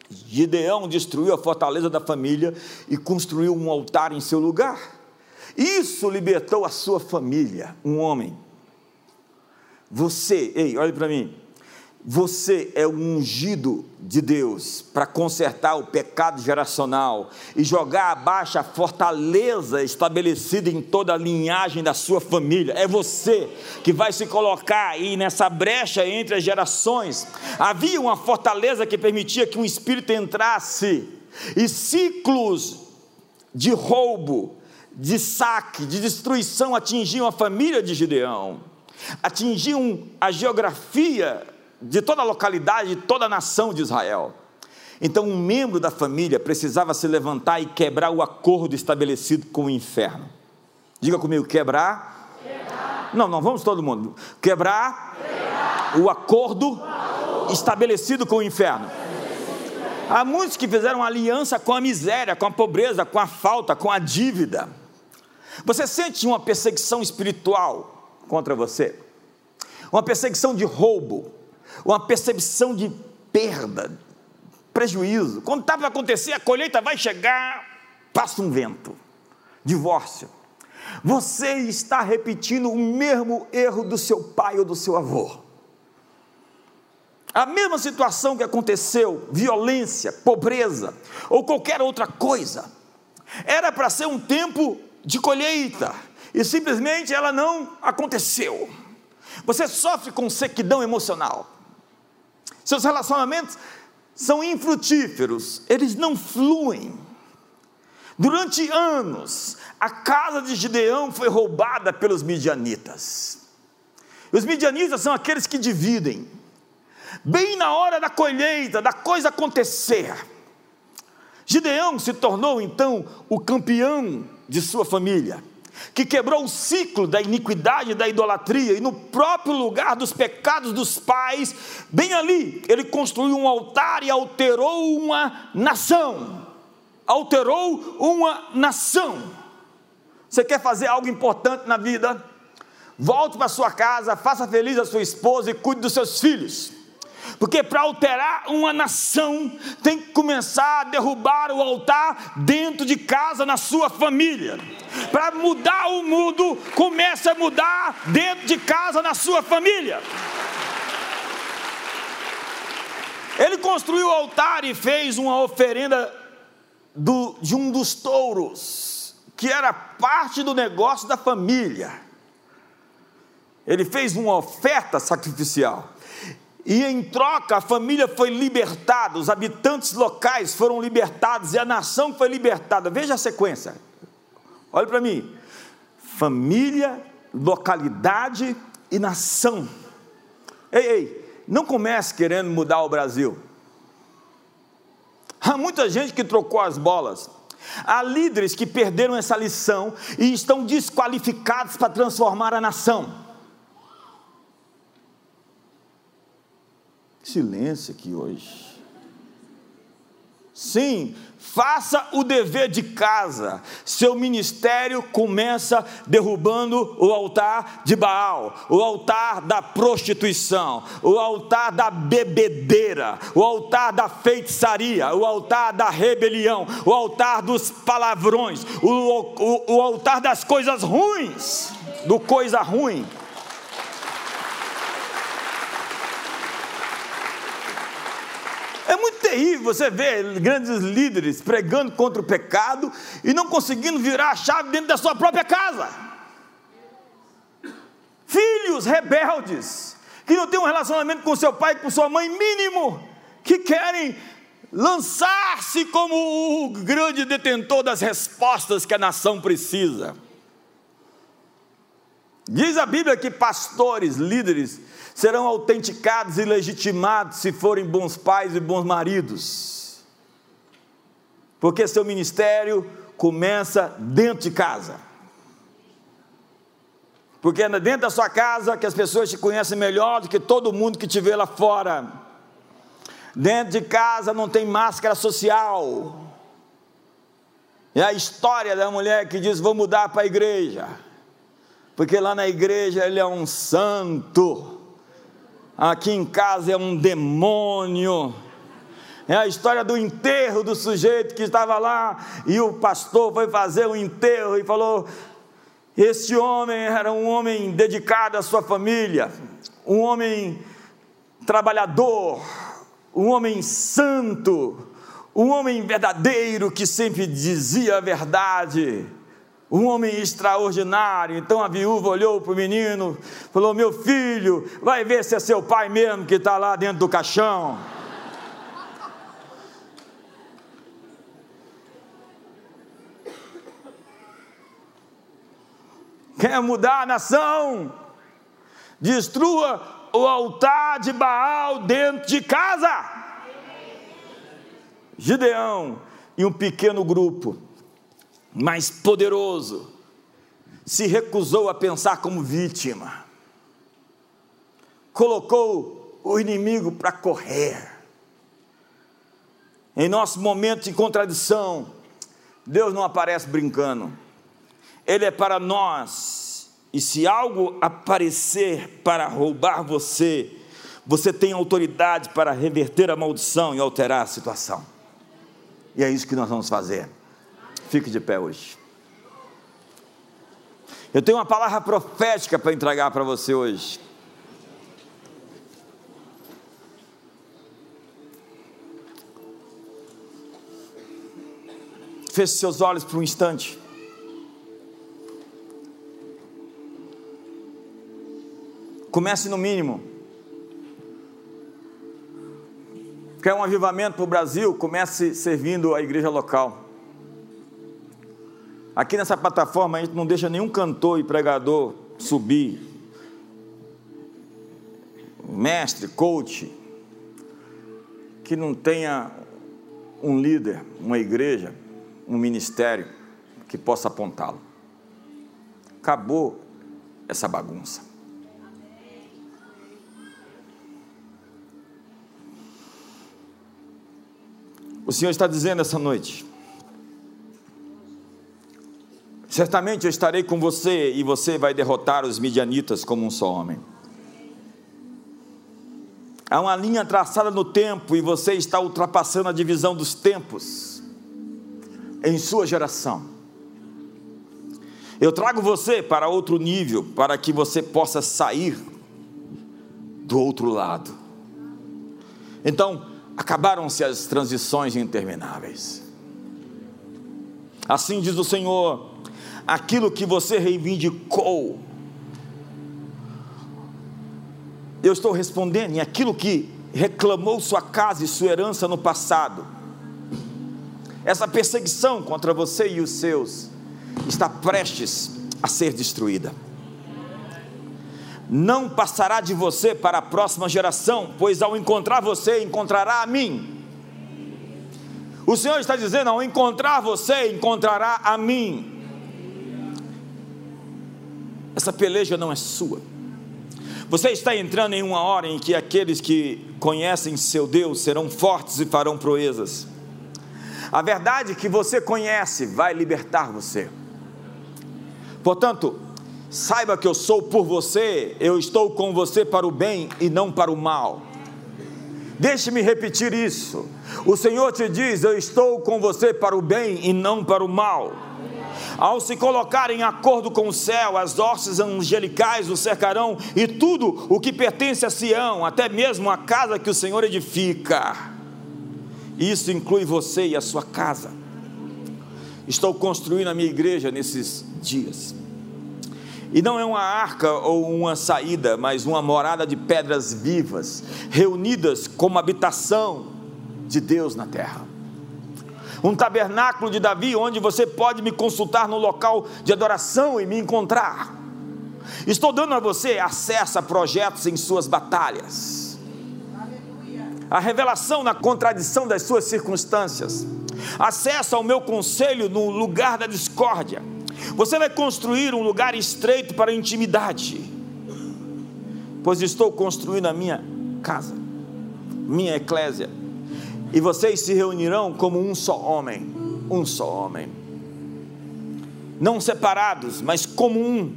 Gideão destruiu a fortaleza da família e construiu um altar em seu lugar. Isso libertou a sua família, um homem. Você, ei, olhe para mim. Você é o ungido de Deus para consertar o pecado geracional e jogar abaixo a fortaleza estabelecida em toda a linhagem da sua família. É você que vai se colocar aí nessa brecha entre as gerações. Havia uma fortaleza que permitia que um espírito entrasse e ciclos de roubo, de saque, de destruição atingiam a família de Gideão atingiam a geografia de toda a localidade, de toda a nação de Israel. Então, um membro da família precisava se levantar e quebrar o acordo estabelecido com o inferno. Diga comigo, quebrar. quebrar. Não, não, vamos todo mundo. Quebrar, quebrar. o acordo, o acordo. estabelecido com o inferno. Há muitos que fizeram aliança com a miséria, com a pobreza, com a falta, com a dívida. Você sente uma perseguição espiritual contra você? Uma perseguição de roubo, uma percepção de perda, prejuízo. Quando está para acontecer, a colheita vai chegar, passa um vento. Divórcio. Você está repetindo o mesmo erro do seu pai ou do seu avô. A mesma situação que aconteceu, violência, pobreza ou qualquer outra coisa, era para ser um tempo de colheita e simplesmente ela não aconteceu. Você sofre com sequidão emocional. Seus relacionamentos são infrutíferos, eles não fluem. Durante anos, a casa de Gideão foi roubada pelos midianitas. Os midianitas são aqueles que dividem. Bem na hora da colheita, da coisa acontecer, Gideão se tornou então o campeão de sua família que quebrou o ciclo da iniquidade e da idolatria, e no próprio lugar dos pecados dos pais, bem ali, ele construiu um altar e alterou uma nação. Alterou uma nação. Você quer fazer algo importante na vida? Volte para sua casa, faça feliz a sua esposa e cuide dos seus filhos. Porque para alterar uma nação, tem que começar a derrubar o altar dentro de casa, na sua família. Para mudar o mundo, comece a mudar dentro de casa, na sua família. Ele construiu o altar e fez uma oferenda do, de um dos touros, que era parte do negócio da família. Ele fez uma oferta sacrificial. E em troca, a família foi libertada, os habitantes locais foram libertados e a nação foi libertada. Veja a sequência. Olha para mim: família, localidade e nação. Ei, ei, não comece querendo mudar o Brasil. Há muita gente que trocou as bolas. Há líderes que perderam essa lição e estão desqualificados para transformar a nação. Silêncio aqui hoje. Sim, faça o dever de casa. Seu ministério começa derrubando o altar de Baal, o altar da prostituição, o altar da bebedeira, o altar da feitiçaria, o altar da rebelião, o altar dos palavrões, o, o, o altar das coisas ruins, do coisa ruim. É muito terrível você ver grandes líderes pregando contra o pecado e não conseguindo virar a chave dentro da sua própria casa. Filhos rebeldes, que não têm um relacionamento com seu pai e com sua mãe mínimo, que querem lançar-se como o grande detentor das respostas que a nação precisa. Diz a Bíblia que pastores, líderes, serão autenticados e legitimados se forem bons pais e bons maridos. Porque seu ministério começa dentro de casa. Porque é dentro da sua casa que as pessoas te conhecem melhor do que todo mundo que te vê lá fora. Dentro de casa não tem máscara social. É a história da mulher que diz: Vou mudar para a igreja porque lá na igreja ele é um santo, aqui em casa é um demônio. É a história do enterro do sujeito que estava lá e o pastor foi fazer o enterro e falou: Este homem era um homem dedicado à sua família, um homem trabalhador, um homem santo, um homem verdadeiro que sempre dizia a verdade um homem extraordinário. Então a viúva olhou para o menino, falou: Meu filho, vai ver se é seu pai mesmo que está lá dentro do caixão. Quer mudar a nação? Destrua o altar de Baal dentro de casa. Gideão e um pequeno grupo mais poderoso, se recusou a pensar como vítima, colocou o inimigo para correr. Em nosso momento de contradição, Deus não aparece brincando, Ele é para nós, e se algo aparecer para roubar você, você tem autoridade para reverter a maldição e alterar a situação. E é isso que nós vamos fazer. Fique de pé hoje. Eu tenho uma palavra profética para entregar para você hoje. Feche seus olhos por um instante. Comece no mínimo. Quer um avivamento para o Brasil? Comece servindo a igreja local. Aqui nessa plataforma a gente não deixa nenhum cantor e pregador subir. Mestre, coach, que não tenha um líder, uma igreja um ministério que possa apontá-lo. Acabou essa bagunça. O Senhor está dizendo essa noite: certamente eu estarei com você e você vai derrotar os midianitas como um só homem. Há uma linha traçada no tempo e você está ultrapassando a divisão dos tempos em sua geração. Eu trago você para outro nível, para que você possa sair do outro lado. Então, acabaram-se as transições intermináveis. Assim diz o Senhor: aquilo que você reivindicou, eu estou respondendo, e aquilo que reclamou sua casa e sua herança no passado, essa perseguição contra você e os seus está prestes a ser destruída. Não passará de você para a próxima geração, pois ao encontrar você, encontrará a mim. O Senhor está dizendo: ao encontrar você, encontrará a mim. Essa peleja não é sua. Você está entrando em uma hora em que aqueles que conhecem seu Deus serão fortes e farão proezas. A verdade que você conhece vai libertar você. Portanto, saiba que eu sou por você, eu estou com você para o bem e não para o mal. Deixe-me repetir isso. O Senhor te diz: Eu estou com você para o bem e não para o mal. Ao se colocar em acordo com o céu, as hostes angelicais o cercarão, e tudo o que pertence a Sião, até mesmo a casa que o Senhor edifica. Isso inclui você e a sua casa. Estou construindo a minha igreja nesses dias. E não é uma arca ou uma saída, mas uma morada de pedras vivas, reunidas como habitação de Deus na terra. Um tabernáculo de Davi, onde você pode me consultar no local de adoração e me encontrar. Estou dando a você acesso a projetos em suas batalhas a revelação na contradição das suas circunstâncias, acesso ao meu conselho no lugar da discórdia. Você vai construir um lugar estreito para a intimidade, pois estou construindo a minha casa, minha eclésia, e vocês se reunirão como um só homem, um só homem, não separados, mas como um,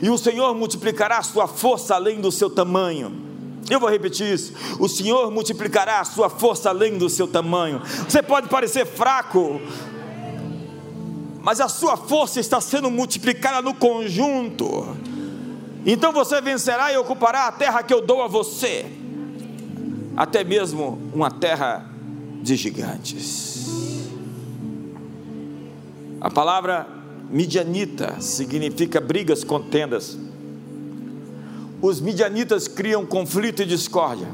e o Senhor multiplicará a sua força além do seu tamanho eu vou repetir isso. O Senhor multiplicará a sua força além do seu tamanho. Você pode parecer fraco, mas a sua força está sendo multiplicada no conjunto. Então você vencerá e ocupará a terra que eu dou a você, até mesmo uma terra de gigantes. A palavra midianita significa brigas, contendas os midianitas criam conflito e discórdia,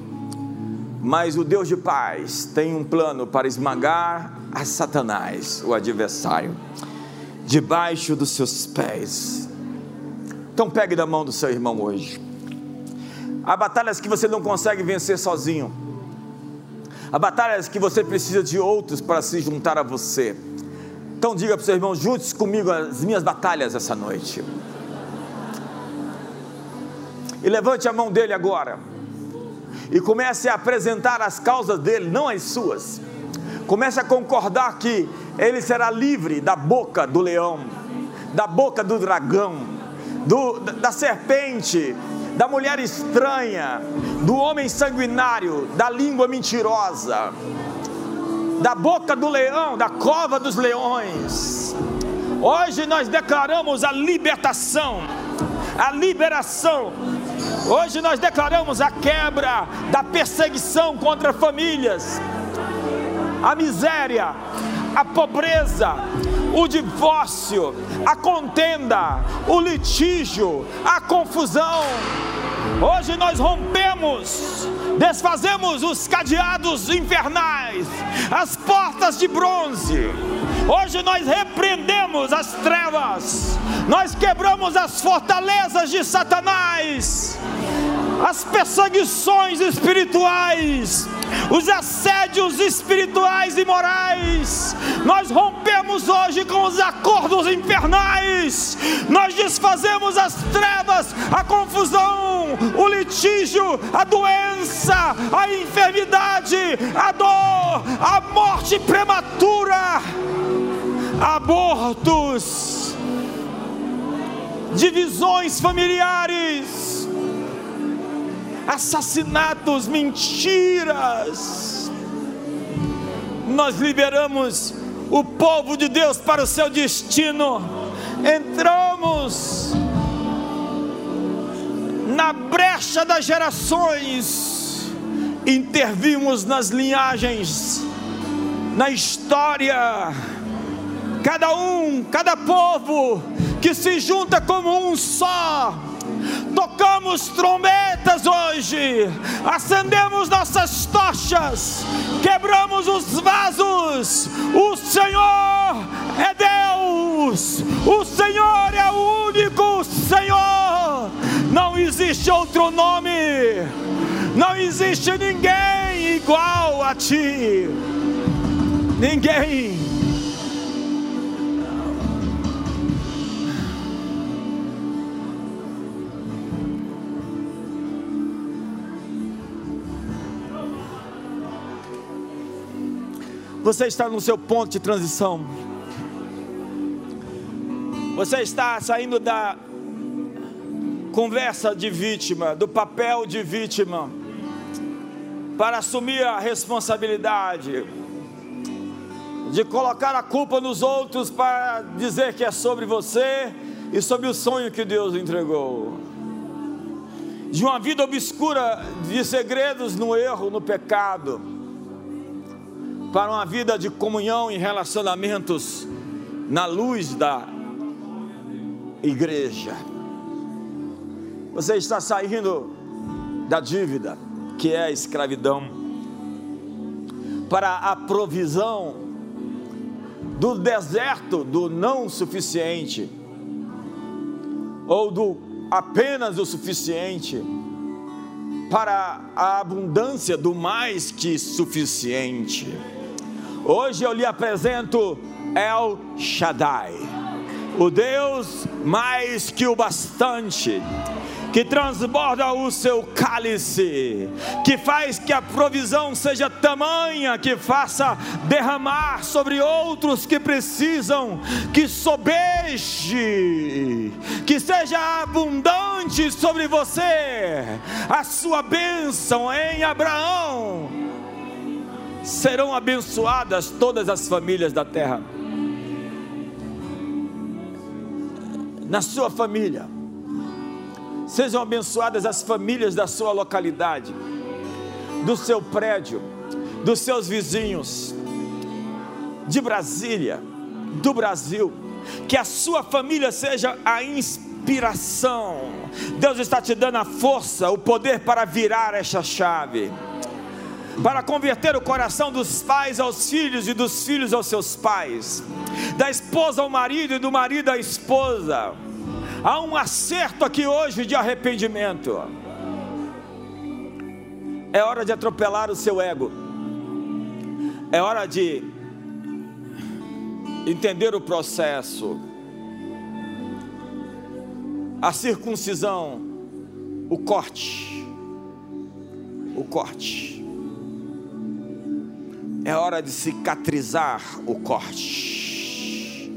mas o Deus de paz tem um plano para esmagar a Satanás, o adversário, debaixo dos seus pés. Então pegue da mão do seu irmão hoje. Há batalhas que você não consegue vencer sozinho. Há batalhas que você precisa de outros para se juntar a você. Então diga para o seu irmão: junte-se comigo as minhas batalhas essa noite. E levante a mão dele agora. E comece a apresentar as causas dele, não as suas. Comece a concordar que ele será livre da boca do leão, da boca do dragão, do, da serpente, da mulher estranha, do homem sanguinário, da língua mentirosa, da boca do leão, da cova dos leões. Hoje nós declaramos a libertação, a liberação. Hoje nós declaramos a quebra da perseguição contra famílias, a miséria, a pobreza, o divórcio, a contenda, o litígio, a confusão. Hoje nós rompemos, desfazemos os cadeados infernais, as portas de bronze. Hoje nós repreendemos as trevas, nós quebramos as fortalezas de Satanás, as perseguições espirituais, os assédios espirituais e morais. Nós rompemos hoje com os acordos infernais, nós desfazemos as trevas, a confusão, o litígio, a doença, a enfermidade, a dor, a morte prematura, abortos, divisões familiares assassinatos, mentiras. Nós liberamos o povo de Deus para o seu destino. Entramos na brecha das gerações, intervimos nas linhagens, na história. Cada um, cada povo que se junta como um só tocamos trombetas hoje, acendemos nossas tochas, quebramos os vasos. O Senhor é Deus, o Senhor é o único Senhor, não existe outro nome, não existe ninguém igual a Ti, ninguém. Você está no seu ponto de transição. Você está saindo da conversa de vítima, do papel de vítima, para assumir a responsabilidade, de colocar a culpa nos outros para dizer que é sobre você e sobre o sonho que Deus entregou. De uma vida obscura de segredos no erro, no pecado para uma vida de comunhão e relacionamentos na luz da igreja. Você está saindo da dívida, que é a escravidão, para a provisão do deserto do não suficiente, ou do apenas o suficiente, para a abundância do mais que suficiente. Hoje eu lhe apresento El Shaddai, o Deus mais que o bastante, que transborda o seu cálice, que faz que a provisão seja tamanha, que faça derramar sobre outros que precisam, que sobeje, que seja abundante sobre você, a sua bênção em Abraão serão abençoadas todas as famílias da terra. Na sua família, sejam abençoadas as famílias da sua localidade, do seu prédio, dos seus vizinhos, de Brasília, do Brasil, que a sua família seja a inspiração. Deus está te dando a força, o poder para virar essa chave para converter o coração dos pais aos filhos e dos filhos aos seus pais, da esposa ao marido e do marido à esposa. Há um acerto aqui hoje de arrependimento. É hora de atropelar o seu ego. É hora de entender o processo, a circuncisão, o corte, o corte. É hora de cicatrizar o corte.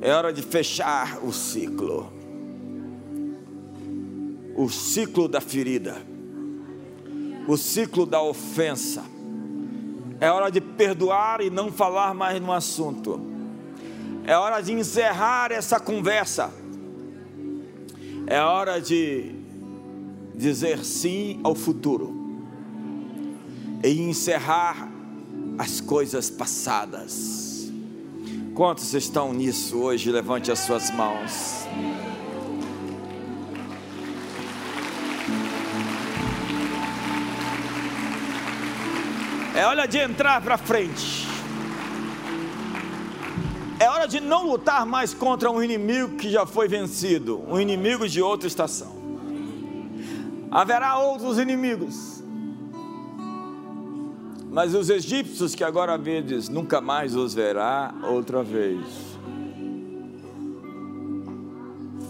É hora de fechar o ciclo. O ciclo da ferida. O ciclo da ofensa. É hora de perdoar e não falar mais no assunto. É hora de encerrar essa conversa. É hora de dizer sim ao futuro e encerrar as coisas passadas. Quantos estão nisso hoje? Levante as suas mãos. É hora de entrar para frente. É hora de não lutar mais contra um inimigo que já foi vencido, um inimigo de outra estação. Haverá outros inimigos. Mas os egípcios que agora vedes, nunca mais os verá outra vez.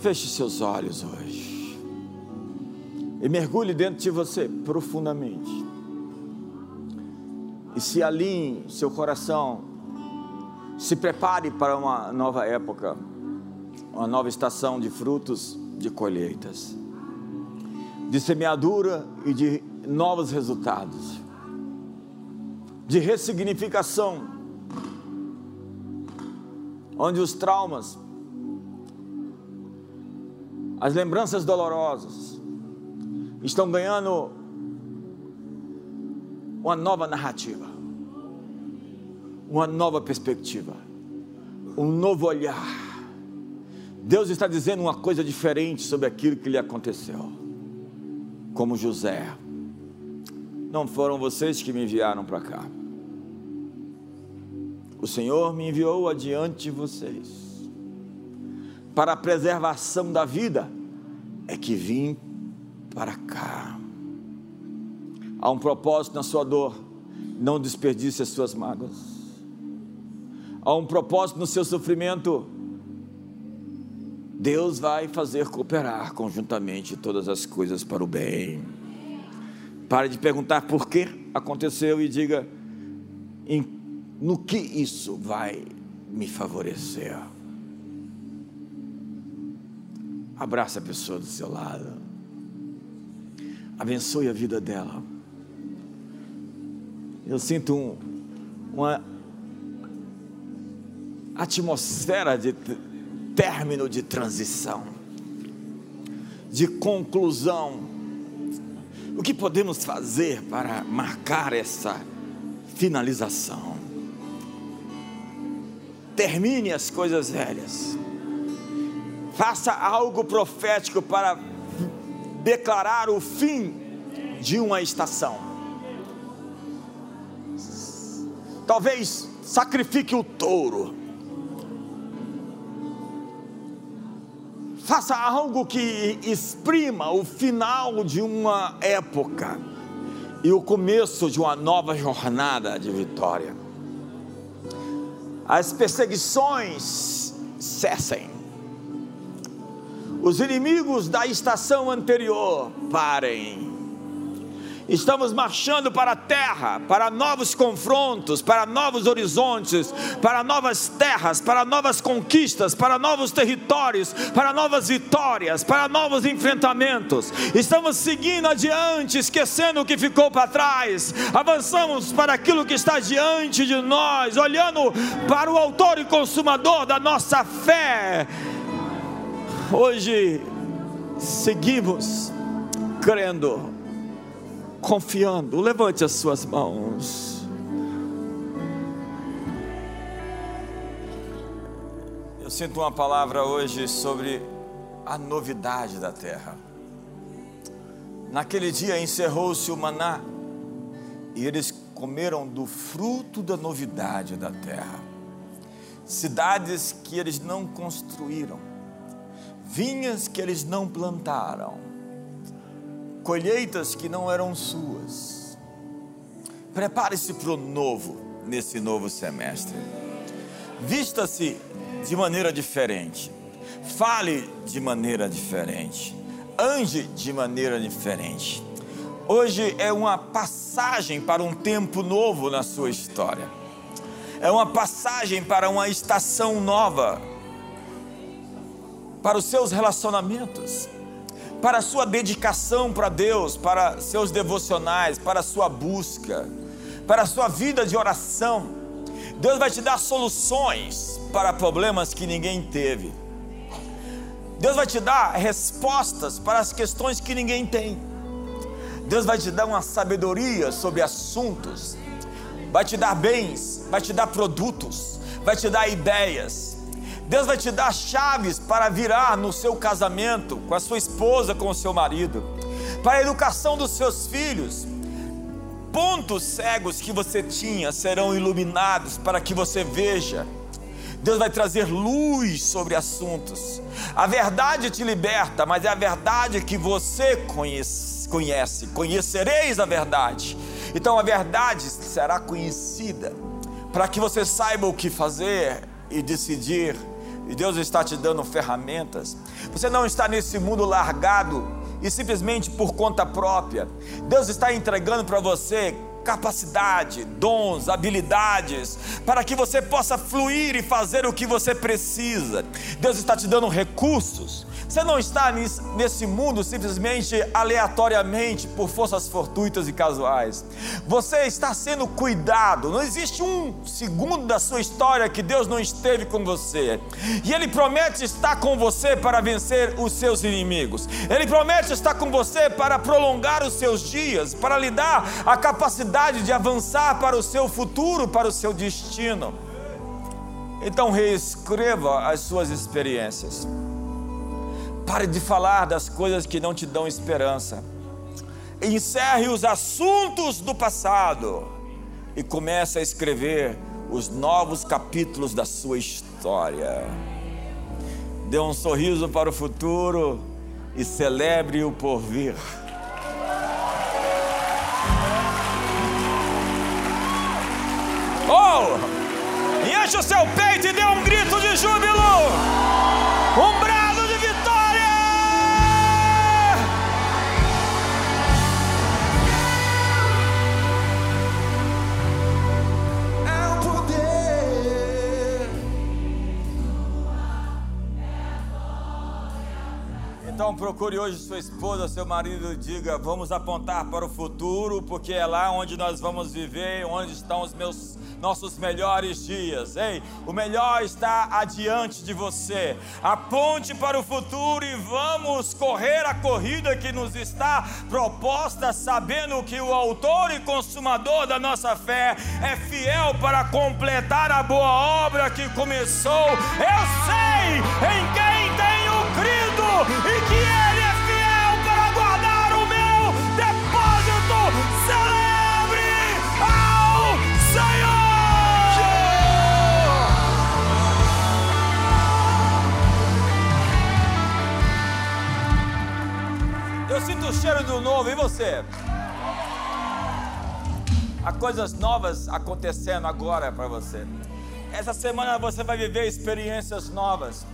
Feche seus olhos hoje. E mergulhe dentro de você profundamente. E se alinhe seu coração. Se prepare para uma nova época, uma nova estação de frutos, de colheitas de semeadura e de novos resultados, de ressignificação, onde os traumas, as lembranças dolorosas, estão ganhando uma nova narrativa, uma nova perspectiva, um novo olhar. Deus está dizendo uma coisa diferente sobre aquilo que lhe aconteceu como José. Não foram vocês que me enviaram para cá. O Senhor me enviou adiante de vocês. Para a preservação da vida é que vim para cá. Há um propósito na sua dor. Não desperdice as suas mágoas. Há um propósito no seu sofrimento Deus vai fazer cooperar conjuntamente todas as coisas para o bem. Pare de perguntar por que aconteceu e diga em, no que isso vai me favorecer. Abraça a pessoa do seu lado. Abençoe a vida dela. Eu sinto um, uma atmosfera de término de transição, de conclusão. O que podemos fazer para marcar essa finalização? Termine as coisas velhas. Faça algo profético para declarar o fim de uma estação. Talvez sacrifique o touro faça algo que exprima o final de uma época e o começo de uma nova jornada de vitória. As perseguições cessem. Os inimigos da estação anterior parem Estamos marchando para a terra, para novos confrontos, para novos horizontes, para novas terras, para novas conquistas, para novos territórios, para novas vitórias, para novos enfrentamentos. Estamos seguindo adiante, esquecendo o que ficou para trás. Avançamos para aquilo que está diante de nós, olhando para o autor e consumador da nossa fé. Hoje seguimos crendo confiando. Levante as suas mãos. Eu sinto uma palavra hoje sobre a novidade da terra. Naquele dia encerrou-se o maná e eles comeram do fruto da novidade da terra. Cidades que eles não construíram, vinhas que eles não plantaram, colheitas que não eram suas. Prepare-se para o novo, nesse novo semestre. Vista-se de maneira diferente. Fale de maneira diferente. Ande de maneira diferente. Hoje é uma passagem para um tempo novo na sua história. É uma passagem para uma estação nova. Para os seus relacionamentos, para a sua dedicação para Deus, para seus devocionais, para a sua busca, para a sua vida de oração. Deus vai te dar soluções para problemas que ninguém teve. Deus vai te dar respostas para as questões que ninguém tem. Deus vai te dar uma sabedoria sobre assuntos, vai te dar bens, vai te dar produtos, vai te dar ideias. Deus vai te dar chaves para virar no seu casamento, com a sua esposa, com o seu marido, para a educação dos seus filhos. Pontos cegos que você tinha serão iluminados para que você veja Deus vai trazer luz sobre assuntos. A verdade te liberta, mas é a verdade que você conhece, conhece. Conhecereis a verdade. Então a verdade será conhecida para que você saiba o que fazer e decidir. E Deus está te dando ferramentas. Você não está nesse mundo largado e simplesmente por conta própria. Deus está entregando para você capacidade, dons, habilidades, para que você possa fluir e fazer o que você precisa. Deus está te dando recursos. Você não está nesse mundo simplesmente aleatoriamente por forças fortuitas e casuais. Você está sendo cuidado. Não existe um segundo da sua história que Deus não esteve com você. E Ele promete estar com você para vencer os seus inimigos. Ele promete estar com você para prolongar os seus dias, para lhe dar a capacidade de avançar para o seu futuro, para o seu destino. Então reescreva as suas experiências. Pare de falar das coisas que não te dão esperança. Encerre os assuntos do passado e comece a escrever os novos capítulos da sua história. Dê um sorriso para o futuro e celebre o porvir. Oh! E enche o seu peito e dê um grito de júbilo! Um braço! Então procure hoje sua esposa, seu marido e diga: vamos apontar para o futuro, porque é lá onde nós vamos viver, onde estão os meus nossos melhores dias. Ei, o melhor está adiante de você. Aponte para o futuro e vamos correr a corrida que nos está proposta, sabendo que o autor e consumador da nossa fé é fiel para completar a boa obra que começou. Eu sei em quem tenho e que Ele é fiel para guardar o meu depósito. Celebre ao Senhor! Eu sinto o cheiro do novo, e você? Há coisas novas acontecendo agora para você. Essa semana você vai viver experiências novas.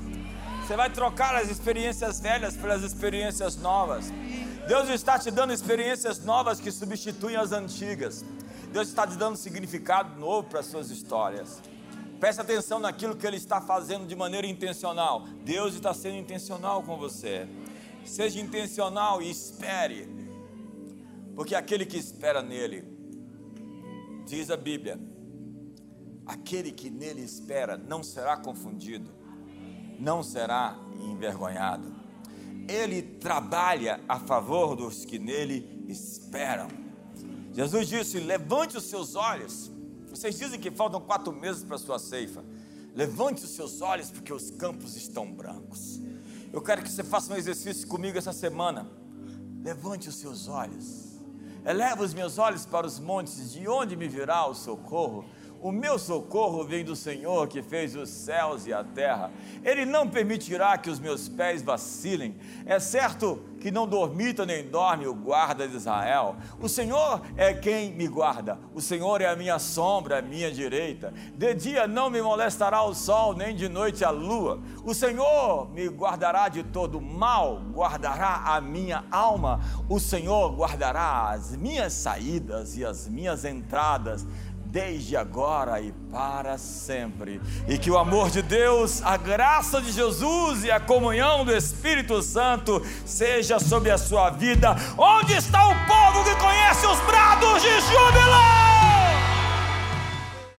Você vai trocar as experiências velhas pelas experiências novas. Deus está te dando experiências novas que substituem as antigas. Deus está te dando significado novo para as suas histórias. Preste atenção naquilo que Ele está fazendo de maneira intencional. Deus está sendo intencional com você. Seja intencional e espere, porque aquele que espera nele, diz a Bíblia, aquele que nele espera não será confundido não será envergonhado. Ele trabalha a favor dos que nele esperam. Jesus disse: Levante os seus olhos. Vocês dizem que faltam quatro meses para a sua ceifa. Levante os seus olhos, porque os campos estão brancos. Eu quero que você faça um exercício comigo essa semana. Levante os seus olhos. Eleva os meus olhos para os montes, de onde me virá o socorro? O meu socorro vem do Senhor que fez os céus e a terra. Ele não permitirá que os meus pés vacilem. É certo que não dormita nem dorme o guarda de Israel. O Senhor é quem me guarda. O Senhor é a minha sombra, a minha direita. De dia não me molestará o sol, nem de noite a lua. O Senhor me guardará de todo mal, guardará a minha alma. O Senhor guardará as minhas saídas e as minhas entradas desde agora e para sempre. E que o amor de Deus, a graça de Jesus e a comunhão do Espírito Santo seja sobre a sua vida. Onde está o povo que conhece os brados de júbilo?